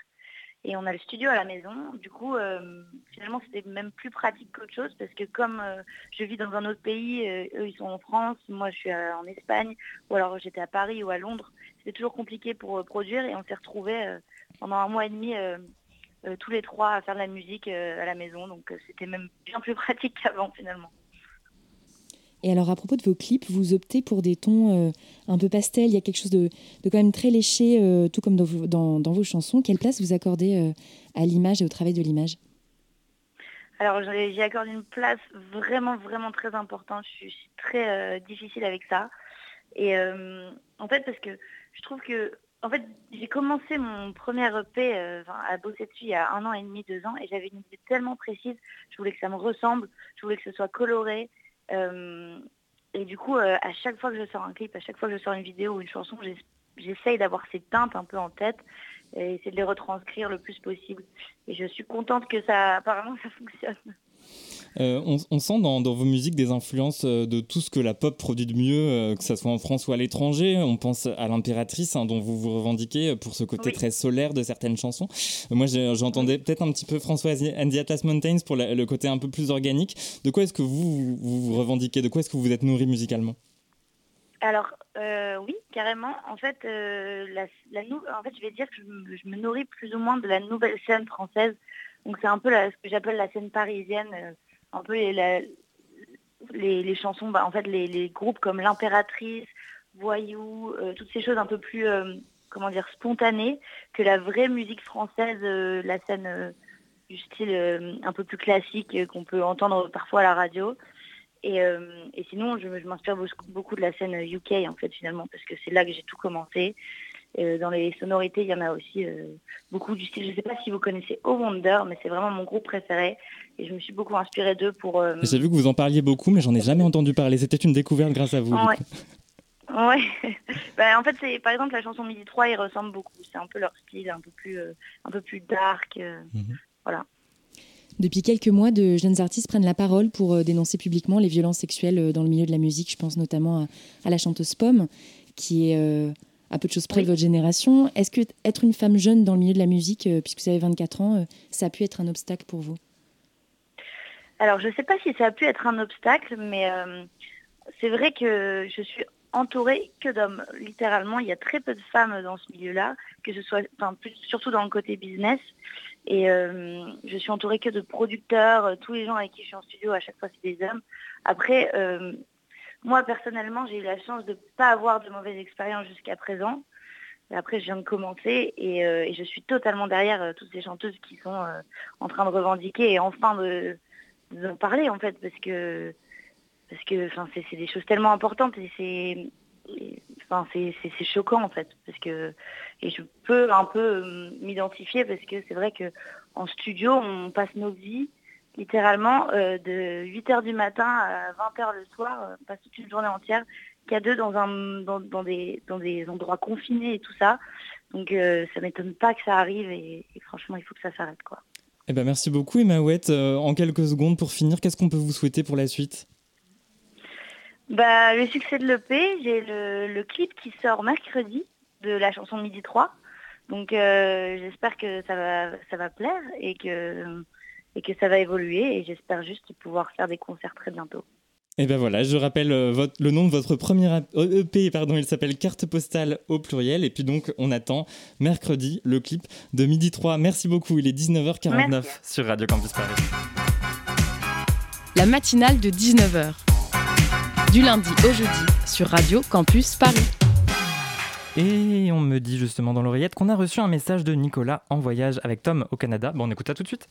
Speaker 13: et on a le studio à la maison. Du coup, euh, finalement, c'était même plus pratique qu'autre chose parce que comme euh, je vis dans un autre pays, euh, eux, ils sont en France, moi, je suis en Espagne ou alors j'étais à Paris ou à Londres. C'était toujours compliqué pour produire et on s'est retrouvés pendant un mois et demi tous les trois à faire de la musique à la maison. Donc, c'était même bien plus pratique qu'avant finalement.
Speaker 5: Et alors, à propos de vos clips, vous optez pour des tons euh, un peu pastel. Il y a quelque chose de, quand même très léché, euh, tout comme dans vos, chansons. Quelle place vous accordez euh, à l'image et au travail de l'image?
Speaker 13: Alors j'y accorde une place vraiment vraiment très importante. Je suis, je suis très difficile avec ça. Et en fait parce que je trouve que en fait j'ai commencé mon premier EP à bosser dessus il y a un an et demi, deux ans, et j'avais une idée tellement précise. Je voulais que ça me ressemble, je voulais que ce soit coloré. Euh, et du coup, euh, à chaque fois que je sors un clip, à chaque fois que je sors une vidéo ou une chanson, j'es- j'essaye d'avoir ces teintes un peu en tête et essayer de les retranscrire le plus possible. Et je suis contente que ça, apparemment, ça fonctionne.
Speaker 1: Euh, on, on sent dans, dans vos musiques des influences euh, de tout ce que la pop produit de mieux, euh, que ce soit en France ou à l'étranger. On pense à l'impératrice, hein, dont vous vous revendiquez pour ce côté
Speaker 13: Oui.
Speaker 1: très solaire de certaines chansons. Moi, j'entendais peut-être un petit peu François and the Atlas Mountains pour la- le côté un peu plus organique. De quoi est-ce que vous, vous vous revendiquez? De quoi est-ce que vous êtes nourri musicalement?
Speaker 13: Alors, euh, oui, carrément. En fait, euh, la, la nou- en fait, je vais dire que je me nourris plus ou moins de la nouvelle scène française. Donc, c'est un peu ce que j'appelle la scène parisienne, euh, un peu les, les, chansons, bah, en fait, les, les groupes comme l'Impératrice, Voyou, euh, toutes ces choses un peu plus, euh, comment dire, spontanées que la vraie musique française, la scène du style un peu plus classique qu'on peut entendre parfois à la radio. Et, sinon, je, je m'inspire beaucoup- beaucoup de la scène UK, en fait, finalement, parce que c'est là que j'ai tout commencé. Euh, dans les sonorités, il y en a aussi euh, beaucoup du style. Je ne sais pas si vous connaissez Oh Wonder, mais c'est vraiment mon groupe préféré. Et je me suis beaucoup inspirée d'eux pour... euh,
Speaker 1: J'ai vu que vous en parliez beaucoup, mais j'en ai jamais entendu parler. C'était une découverte grâce à vous.
Speaker 13: Ouais. Ouais. Bah, en fait, c'est par exemple la chanson Midi 3, ils ressemblent beaucoup. C'est un peu leur style, un peu plus, euh, un peu plus dark. euh, Voilà.
Speaker 5: Depuis quelques mois, de jeunes artistes prennent la parole pour euh, dénoncer publiquement les violences sexuelles dans le milieu de la musique. Je pense notamment à, à la chanteuse Pomme, qui est euh, à peu de choses près de votre génération. Est-ce que être une femme jeune dans le milieu de la musique, euh, puisque vous avez 24 ans, euh, ça a pu être un obstacle pour vous?
Speaker 13: Alors, je ne sais pas si ça a pu être un obstacle, mais euh, c'est vrai que je suis entourée que d'hommes. Littéralement, il y a très peu de femmes dans ce milieu-là, que ce soit, enfin, plus- surtout dans le côté business. Et je suis entourée que de producteurs. Tous les gens avec qui je suis en studio, à chaque fois, c'est des hommes. Après, moi, personnellement, j'ai eu la chance de ne pas avoir de mauvaises expériences jusqu'à présent. Après, je viens de commencer et, euh, je suis totalement derrière euh, toutes ces chanteuses qui sont euh, en train de revendiquer et enfin de, d'en parler en fait parce que parce que c'est des choses tellement importantes et c'est enfin c'est choquant en fait parce que et je peux un peu m'identifier parce que c'est vrai que en studio on passe nos vies littéralement euh, de 8h du matin à 20h le soir euh, on passe toute une journée entière qu'à deux dans un dans, dans des dans des endroits confinés et tout ça donc euh, ça m'étonne pas que ça arrive et, et franchement il faut que ça s'arrête quoi
Speaker 1: Eh ben, merci beaucoup, Emma Ouette. Euh, en quelques secondes, pour finir, qu'est-ce qu'on peut vous souhaiter pour la suite?
Speaker 13: Bah, le succès de l'EP, j'ai le, le clip qui sort mercredi de la chanson Midi 3. Donc euh, j'espère que ça va, ça va plaire et que, et que ça va évoluer et j'espère juste pouvoir faire des concerts très bientôt.
Speaker 1: Et ben voilà, je rappelle euh, votre- le nom de votre premier ap- euh, EP, pardon, il s'appelle Carte postale au pluriel. Et puis donc, on attend mercredi le clip de Midi 3. Merci beaucoup, il est 19h49
Speaker 2: Merci.
Speaker 1: sur Radio Campus Paris.
Speaker 2: La matinale de 19h. Du lundi au jeudi sur Radio Campus Paris.
Speaker 1: Et on me dit justement dans l'oreillette qu'on a reçu un message de Nicolas en voyage avec Tom au Canada. Bon, on écoute ça tout de suite.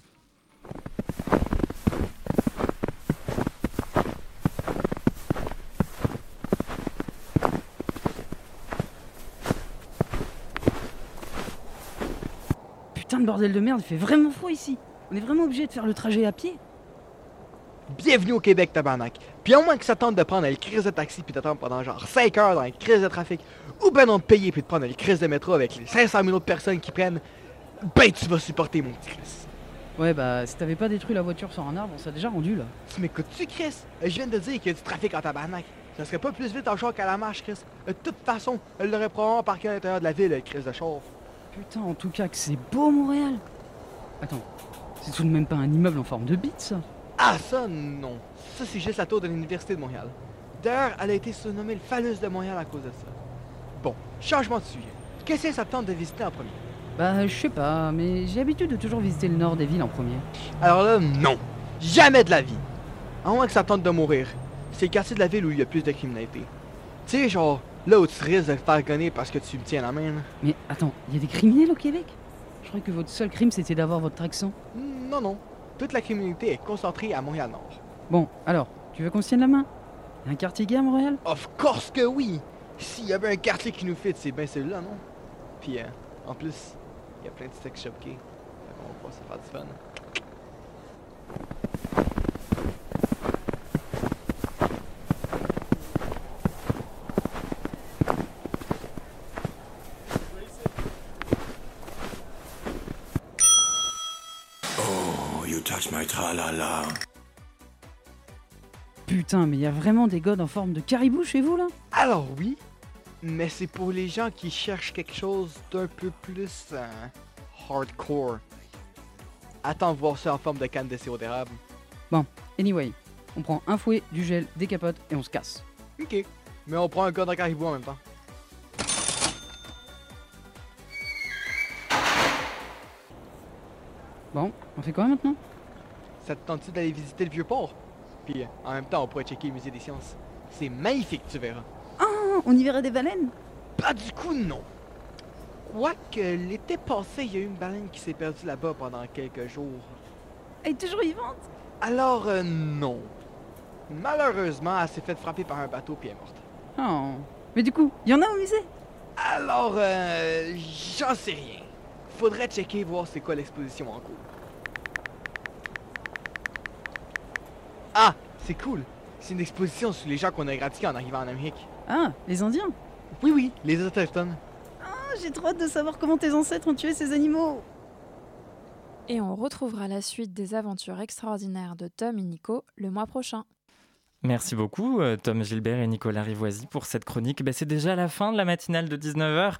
Speaker 14: Putain de bordel de merde, il fait vraiment froid ici. On est vraiment obligé de faire le trajet à pied.
Speaker 15: Bienvenue au Québec, tabarnak. Puis au moins que ça tente de prendre le crise de taxi puis d'attendre pendant genre 5 heures dans une crise de trafic, ou ben non de payer puis de prendre le crise de métro avec les 500 000 autres personnes qui prennent, ben tu vas supporter mon petit.
Speaker 14: Ouais, bah si t'avais pas détruit la voiture sur un arbre, on serait déjà rendu là.
Speaker 15: Tu m'écoutes-tu, Chris? Je viens de te dire qu'il y a du trafic en tabarnak. Ça serait pas plus vite en char qu'à la marche, Chris. De toute façon, elle l'aurait probablement parqué à l'intérieur de la ville, le crise de char.
Speaker 14: Putain, en tout cas que c'est beau Montréal. Attends, c'est tout de même pas un immeuble en forme de bite ça?
Speaker 15: Ah, ça, non. Ça, c'est juste la tour de l'Université de Montréal. D'ailleurs, elle a été surnommée le phallus de Montréal à cause de ça. Bon, changement de sujet. Qu'est-ce que ça te tente de visiter en premier?
Speaker 14: Bah je sais pas, mais j'ai l'habitude de toujours visiter le nord des villes en premier.
Speaker 15: Alors là, non. Jamais de la vie. À moins que ça tente de mourir. C'est le quartier de la ville où il y a plus de criminalité. Tu sais, genre, là où tu risques de te faire gonner parce que tu me tiens la main. là.
Speaker 14: Mais attends, il y a des criminels au Québec? Je croyais que votre seul crime c'était d'avoir votre accent.
Speaker 15: Non, non. Toute la criminalité est concentrée à Montréal-Nord.
Speaker 14: Bon, alors, tu veux qu'on se tienne la main? Y a un quartier gay à Montréal?
Speaker 15: Of course que oui! S'il y avait un quartier qui nous fit, c'est bien celui-là, non? Puis, euh, en plus, il y a plein de sex shop gays. Fait qu'on va pouvoir se faire du fun.
Speaker 16: Oh, you touch my tra-la-la.
Speaker 14: Putain, mais il y a vraiment des godes en forme de caribou chez vous là?
Speaker 15: Alors oui, mais c'est pour les gens qui cherchent quelque chose d'un peu plus euh, hardcore. Attends de voir ça en forme de canne de sirop d'érable.
Speaker 14: Bon, anyway, on prend un fouet, du gel, des capotes et on se casse.
Speaker 15: Ok, mais on prend un code en caribou en même temps.
Speaker 14: Bon, on fait quoi maintenant?
Speaker 15: Ça te tente-tu d'aller visiter le vieux port? Puis en même temps, on pourrait checker le musée des sciences. C'est magnifique, tu verras.
Speaker 14: On y verrait des baleines?
Speaker 15: Pas du coup, non. Quoique l'été passé, il y a eu une baleine qui s'est perdue là-bas pendant quelques jours.
Speaker 14: Elle est toujours vivante?
Speaker 15: Alors, euh, non. Malheureusement, elle s'est fait frapper par un bateau puis elle est morte.
Speaker 14: Oh. Mais du coup, il y en a au musée?
Speaker 15: Alors, euh, j'en sais rien. Faudrait checker voir c'est quoi l'exposition en cours. Ah, c'est cool. C'est une exposition sur les gens qu'on a éradiqués en arrivant en Amérique.
Speaker 14: Ah, les Indiens
Speaker 15: Oui, oui, les autochtones.
Speaker 14: Ah, j'ai trop hâte de savoir comment tes ancêtres ont tué ces animaux
Speaker 16: Et on retrouvera la suite des aventures extraordinaires de Tom et Nico le mois prochain.
Speaker 1: Merci beaucoup euh, Tom Gilbert et Nicolas Rivoisi pour cette chronique. Ben, c'est déjà la fin de la matinale de 19h.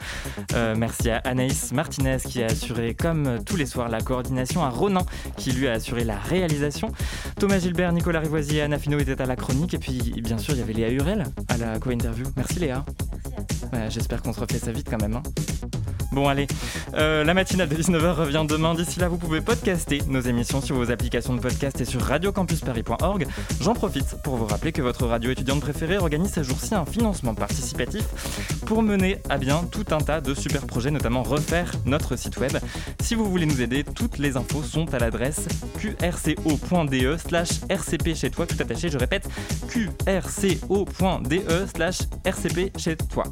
Speaker 1: Euh, merci à Anaïs Martinez qui a assuré comme tous les soirs la coordination, à Ronan qui lui a assuré la réalisation. Thomas Gilbert, Nicolas Rivoisi et Anna Fino étaient à la chronique et puis bien sûr il y avait Léa Hurel à la co-interview. Merci Léa. Ouais, J'espère qu'on se refait ça vite quand même. hein. Bon allez, Euh, la matinale de 19h revient demain. D'ici là, vous pouvez podcaster nos émissions sur vos applications de podcast et sur radiocampusparis.org. J'en profite pour vous rappeler que votre radio étudiante préférée organise ces jours-ci un financement participatif pour mener à bien tout un tas de super projets, notamment refaire notre site web. Si vous voulez nous aider, toutes les infos sont à l'adresse qrco.de slash rcp chez toi, tout attaché, je répète, qrco.de slash rcp chez toi.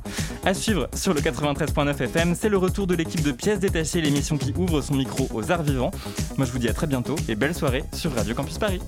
Speaker 1: À suivre sur le 93.9 FM, c'est le retour de l'équipe de pièces détachées, l'émission qui ouvre son micro aux arts vivants. Moi je vous dis à très bientôt et belle soirée sur Radio Campus Paris.